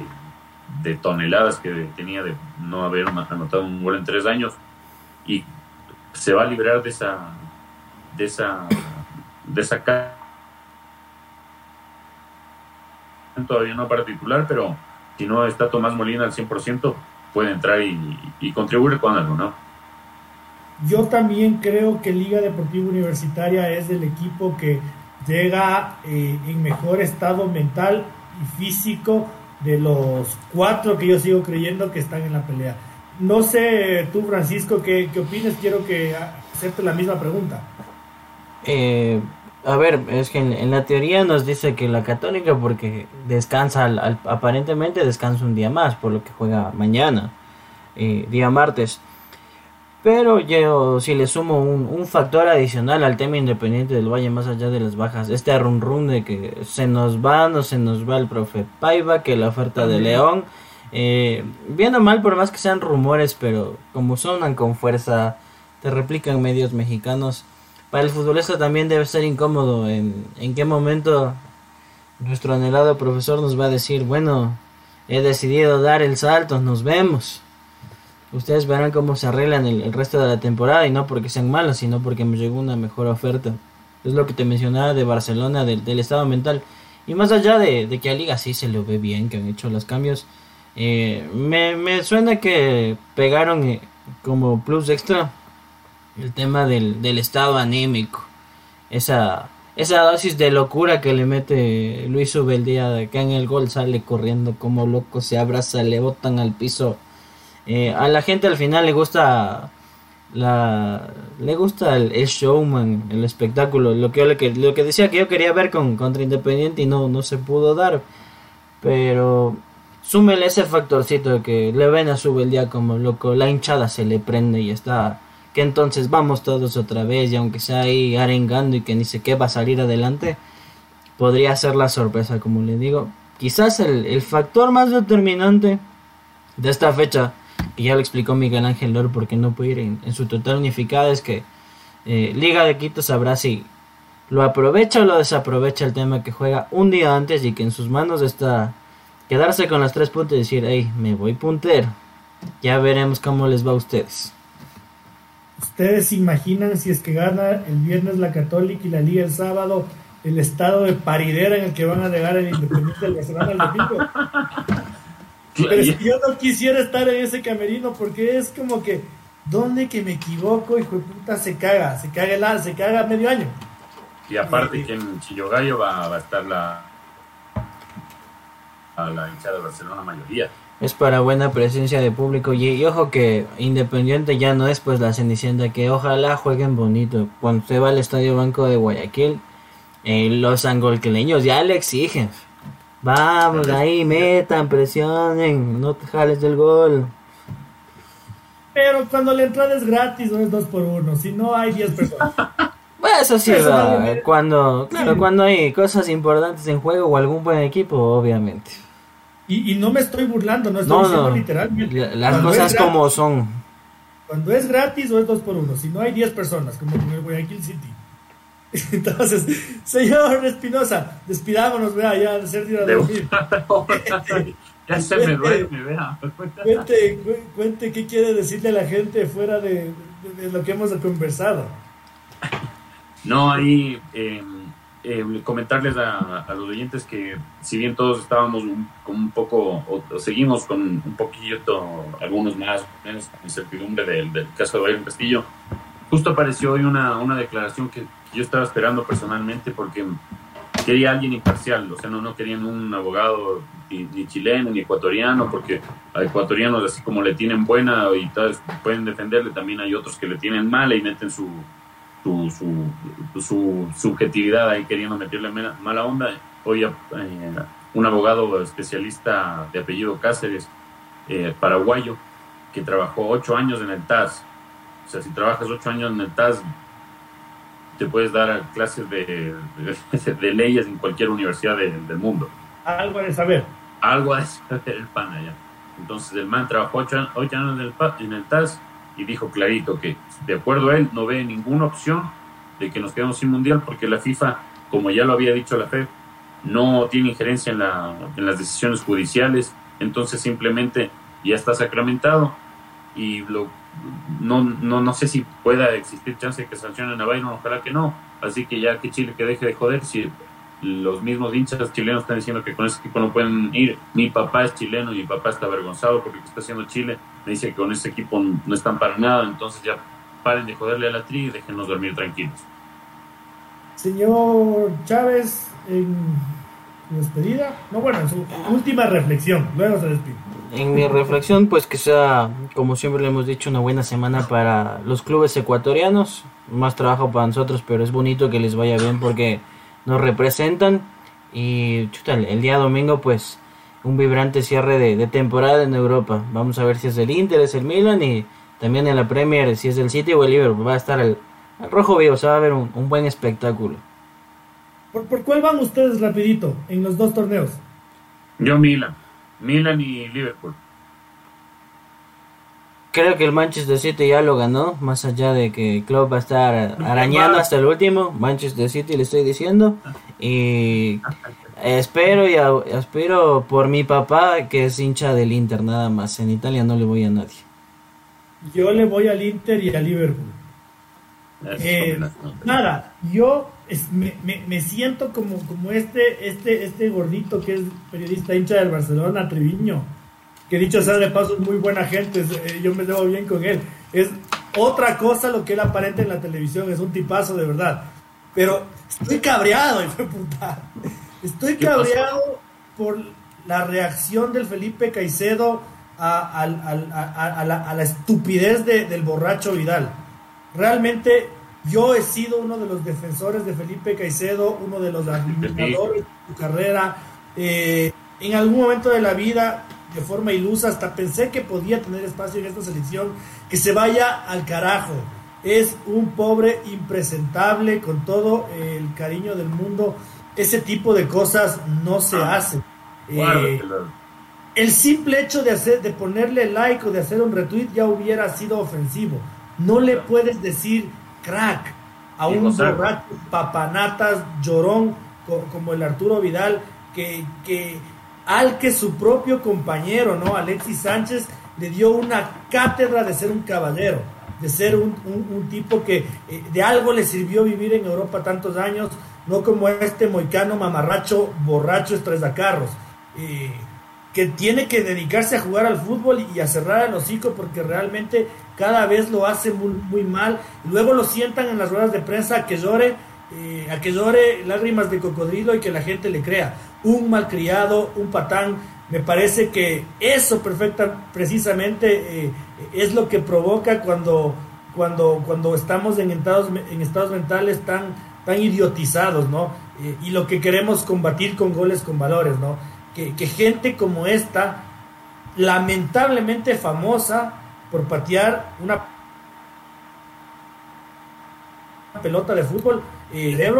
de, toneladas que tenía de no haber anotado un gol en tres años y se va a liberar de esa de esa de esa todavía no particular pero si no está Tomás Molina al 100% puede entrar y, contribuir con algo, ¿no? Yo también creo que Liga Deportiva Universitaria es el equipo que llega eh, en mejor estado mental y físico de los cuatro que yo sigo creyendo que están en la pelea. No sé tú, Francisco, qué, qué opinas. Quiero que hacerte la misma pregunta. Eh, a ver, es que en, la teoría nos dice que la Católica, porque descansa, aparentemente descansa un día más, por lo que juega mañana, eh, día martes. Pero yo, si le sumo un, factor adicional al tema independiente del Valle, más allá de las bajas, este run run de que se nos va, no se nos va el profe Paiva, que la oferta de León, eh, bien o mal, por más que sean rumores, pero como sonan con fuerza, te replican medios mexicanos para el futbolista también debe ser incómodo en, en qué momento nuestro anhelado profesor nos va a decir, bueno, he decidido dar el salto, nos vemos. Ustedes verán cómo se arreglan el, resto de la temporada y no porque sean malos, sino porque me llegó una mejor oferta. Es lo que te mencionaba de Barcelona, del, estado mental. Y más allá de, que a Liga sí se lo ve bien, que han hecho los cambios, eh, me, me, suena que pegaron eh, como plus extra el tema del, del estado anímico, esa, esa dosis de locura que le mete Luis Ubeldía de que en el gol sale corriendo como loco, se abraza, le botan al piso. Eh, a la gente al final le gusta la le gusta el, showman, el espectáculo, lo que, lo que lo que decía que yo quería ver con contra Independiente y no no se pudo dar. Pero súmele ese factorcito de que le ven a Subeldía como loco, la hinchada se le prende y está que entonces vamos todos otra vez y aunque sea ahí arengando y que ni sé qué va a salir adelante, podría ser la sorpresa, como le digo. Quizás el, factor más determinante de esta fecha, que ya lo explicó Miguel Ángel Lor porque no puede ir en, su total unificada, es que eh, Liga de Quito sabrá si lo aprovecha o lo desaprovecha el tema que juega un día antes y que en sus manos está quedarse con las tres puntos y decir, hey, me voy puntero. Ya veremos cómo les va a ustedes. ¿Ustedes imaginan si es que gana el viernes la Católica y la Liga el sábado el estado de paridera en el que van a llegar el Independiente del Barcelona al domingo? Pero si yo no quisiera estar en ese camerino porque es como que, ¿dónde que me equivoco, hijo de puta, se caga? Se caga, el, se caga medio año. Y aparte que en Chillogallo va, va a estar la, a la hinchada de Barcelona mayoría. Es para buena presencia de público. Y, ojo que Independiente ya no es pues la cenicienta que ojalá jueguen bonito. Cuando usted va al Estadio Banco de Guayaquil eh, los angolqueños ya le exigen vamos ahí metan presionen no te jales del gol pero cuando la entrada es gratis no es dos por uno si no hay 10 personas Bueno, eso sí, cuando, claro, cuando hay cosas importantes en juego o algún buen equipo, obviamente. Y, no me estoy burlando, no estoy diciendo literalmente. Las cosas como son. Cuando es gratis o es dos por uno, si no hay 10 personas, como en el Guayaquil City. Entonces, señor Espinosa, despidámonos, vea, ya de ser de dormir. ya se me duerme, vea. Cuente, cuente qué quiere decirle a la gente fuera de, lo que hemos conversado. No, ahí eh, eh, comentarles a, los oyentes que si bien todos estábamos un, con un poco, o, seguimos con un poquito, algunos más menos incertidumbre del, del caso de Bayern Castillo, justo apareció hoy una, una declaración que yo estaba esperando personalmente porque quería alguien imparcial, o sea, no, no querían un abogado ni, chileno ni ecuatoriano, porque a ecuatorianos así como le tienen buena y tal, pueden defenderle, también hay otros que le tienen mala y meten su, su, su, subjetividad ahí queriendo meterle mala onda. Hoy eh, un abogado especialista de apellido Cáceres, eh, paraguayo, que trabajó ocho años en el TAS. O sea, si trabajas ocho años en el TAS, te puedes dar clases de, de, leyes en cualquier universidad del mundo. Algo de saber. Algo de saber el pan allá. Entonces el man trabajó ocho, años en el, en el TAS y dijo clarito que, de acuerdo a él, no ve ninguna opción de que nos quedemos sin mundial porque la FIFA, como ya lo había dicho la FED, no tiene injerencia en, la, en las decisiones judiciales, entonces simplemente ya está sacramentado y lo, no, no, no sé si pueda existir chance de que sancionen a Bayern, ojalá que no, así que ya que Chile que deje de joder, si los mismos hinchas chilenos están diciendo que con ese equipo no pueden ir. Mi papá es chileno y mi papá está avergonzado porque está haciendo Chile me dice que con ese equipo no están para nada, entonces ya paren de joderle a la tri y déjenos dormir tranquilos. Señor Chávez, en despedida, no bueno, en su última reflexión, luego se despide. En mi reflexión, pues que sea, como siempre le hemos dicho, una buena semana para los clubes ecuatorianos, más trabajo para nosotros, pero es bonito que les vaya bien porque nos representan. Y chuta, el, día domingo, pues un vibrante cierre de, temporada en Europa. Vamos a ver si es el Inter, es el Milan y también en la Premier, si es el City o el Liverpool. Va a estar el, rojo vivo, se va a ver un, buen espectáculo. ¿Por, ¿Por, cuál van ustedes rapidito en los dos torneos? Yo Milan, Milan y Liverpool. Creo que el Manchester City ya lo ganó, más allá de que Klopp va a estar arañando hasta el último, Manchester City le estoy diciendo, y espero y espero por mi papá que es hincha del Inter nada más, en Italia no le voy a nadie. Yo le voy al Inter y al Liverpool. Eh, nada, yo me, me, siento como, como este, este, este gordito que es periodista hincha del Barcelona, Treviño que dicho sea de paso es muy buena gente, eh, yo me llevo bien con él. Es otra cosa lo que él aparenta en la televisión, es un tipazo de verdad. Pero estoy cabreado, hijo de puta. Estoy cabreado por la reacción del Felipe Caicedo a, la, estupidez del borracho Vidal. Realmente yo he sido uno de los defensores de Felipe Caicedo, uno de los administradores de su carrera. Eh, en algún momento de la vida de forma ilusa, hasta pensé que podía tener espacio en esta selección, que se vaya al carajo. Es un pobre impresentable con todo el cariño del mundo. Ese tipo de cosas no se ah, hacen. Eh, el simple hecho de hacer, de ponerle like o de hacer un retweet ya hubiera sido ofensivo. No le puedes decir crack a un borracho papanatas llorón como el Arturo Vidal que, que al que su propio compañero, ¿no? Alexis Sánchez le dio una cátedra de ser un caballero, de ser un, tipo que eh, de algo le sirvió vivir en Europa tantos años, no como este moicano mamarracho, borracho, estresacarros, eh, que tiene que dedicarse a jugar al fútbol y a cerrar el hocico porque realmente cada vez lo hace muy, muy mal. Luego lo sientan en las ruedas de prensa a que llore, eh, a que llore lágrimas de cocodrilo y que la gente le crea un malcriado, un patán. Me parece que eso perfecta, precisamente eh, es lo que provoca cuando, cuando, cuando estamos en estados, en estados mentales tan, tan idiotizados, ¿no? Eh, y lo que queremos combatir con goles con valores, ¿no? Que, que gente como esta, lamentablemente famosa por patear una pelota de fútbol, eh,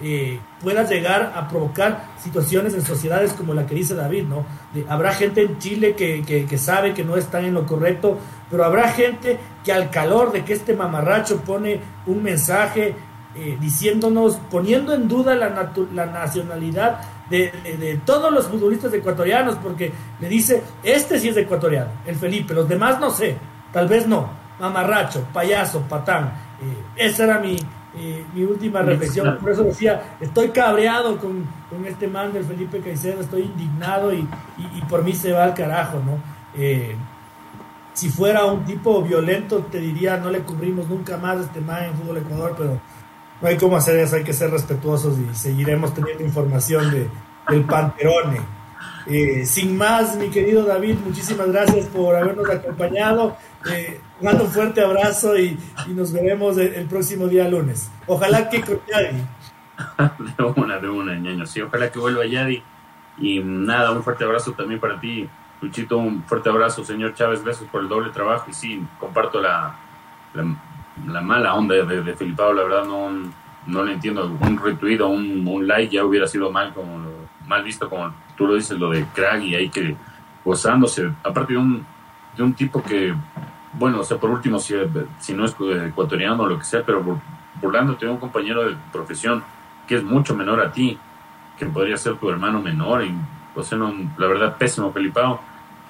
eh, pueda llegar a provocar situaciones en sociedades como la que dice David, ¿no? habrá gente en Chile que, que, sabe que no están en lo correcto, pero habrá gente que al calor de que este mamarracho pone un mensaje eh, diciéndonos, poniendo en duda la, la nacionalidad de, de, todos los futbolistas ecuatorianos, porque le dice, este sí es ecuatoriano, el Felipe, los demás no sé, tal vez no, mamarracho, payaso, patán. Eh, esa era mi, eh, mi última reflexión. Por eso decía, estoy cabreado con, con este man del Felipe Caicedo, estoy indignado y, y, por mí se va al carajo, ¿no? Eh, si fuera un tipo violento, te diría, no le cubrimos nunca más este man en Fútbol Ecuador, pero no hay cómo hacer eso, hay que ser respetuosos y seguiremos teniendo información de, del Panterone. Eh, sin más, mi querido David, muchísimas gracias por habernos acompañado. Eh, mando un fuerte abrazo y, nos veremos el, próximo día lunes. Ojalá que con Yadi. de una, de una, ñaño. Sí, ojalá que vuelva Yadi. Y nada, un fuerte abrazo también para ti, Luchito. Un fuerte abrazo, señor Chávez. Gracias por el doble trabajo. Y sí, comparto la, mala onda de, de. La verdad, no, no le entiendo. Un retweet o un, like ya hubiera sido mal, como, mal visto, como tú lo dices, lo de Craig y ahí que gozándose. Aparte de un, de un tipo que bueno, o sea, por último, si, si no es ecuatoriano o lo que sea, pero burlándote de un compañero de profesión que es mucho menor a ti, que podría ser tu hermano menor, y, o sea, no, la verdad, pésimo, Felipao.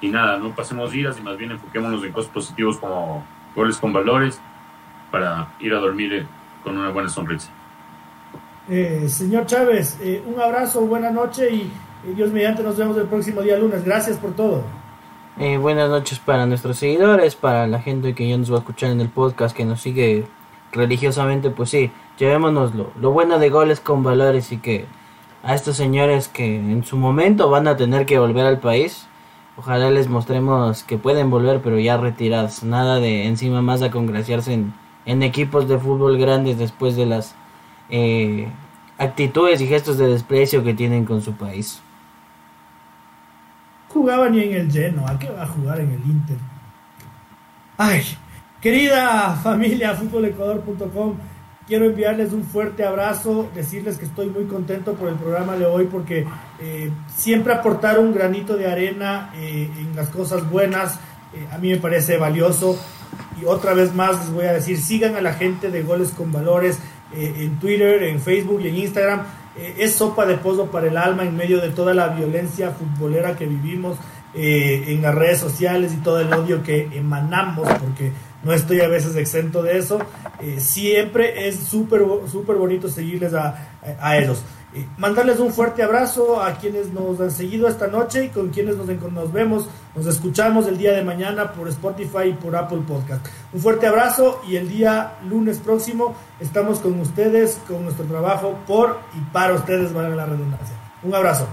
Y nada, no pasemos iras y más bien enfoquémonos en cosas positivas como goles con valores para ir a dormir eh, con una buena sonrisa. Eh, señor Chávez, eh, un abrazo, buena noche y Dios mediante nos vemos el próximo día lunes. Gracias por todo. Eh, buenas noches para nuestros seguidores, para la gente que ya nos va a escuchar en el podcast, que nos sigue religiosamente, pues sí, llevémonos lo, bueno de goles con valores y que a estos señores que en su momento van a tener que volver al país, ojalá les mostremos que pueden volver, pero ya retirados, nada de encima más a congraciarse en, en equipos de fútbol grandes después de las eh, actitudes y gestos de desprecio que tienen con su país jugaba ni en el lleno, ¿a qué va a jugar en el Inter? Ay, querida familia futbolecuador.com, quiero enviarles un fuerte abrazo, decirles que estoy muy contento por el programa de hoy porque eh, siempre aportar un granito de arena eh, en las cosas buenas eh, a mí me parece valioso. Y otra vez más les voy a decir, sigan a la gente de Goles con Valores en Twitter, en Facebook y en Instagram eh, es sopa de pozo para el alma en medio de toda la violencia futbolera que vivimos eh, en las redes sociales y todo el odio que emanamos, porque no estoy a veces exento de eso. Eh, siempre es súper súper bonito seguirles a, a ellos. Mandarles un fuerte abrazo a quienes nos han seguido esta noche y con quienes nos, nos vemos, nos escuchamos el día de mañana por Spotify y por Apple Podcast. Un fuerte abrazo y el día lunes próximo estamos con ustedes, con nuestro trabajo por y para ustedes, valga la redundancia. Un abrazo.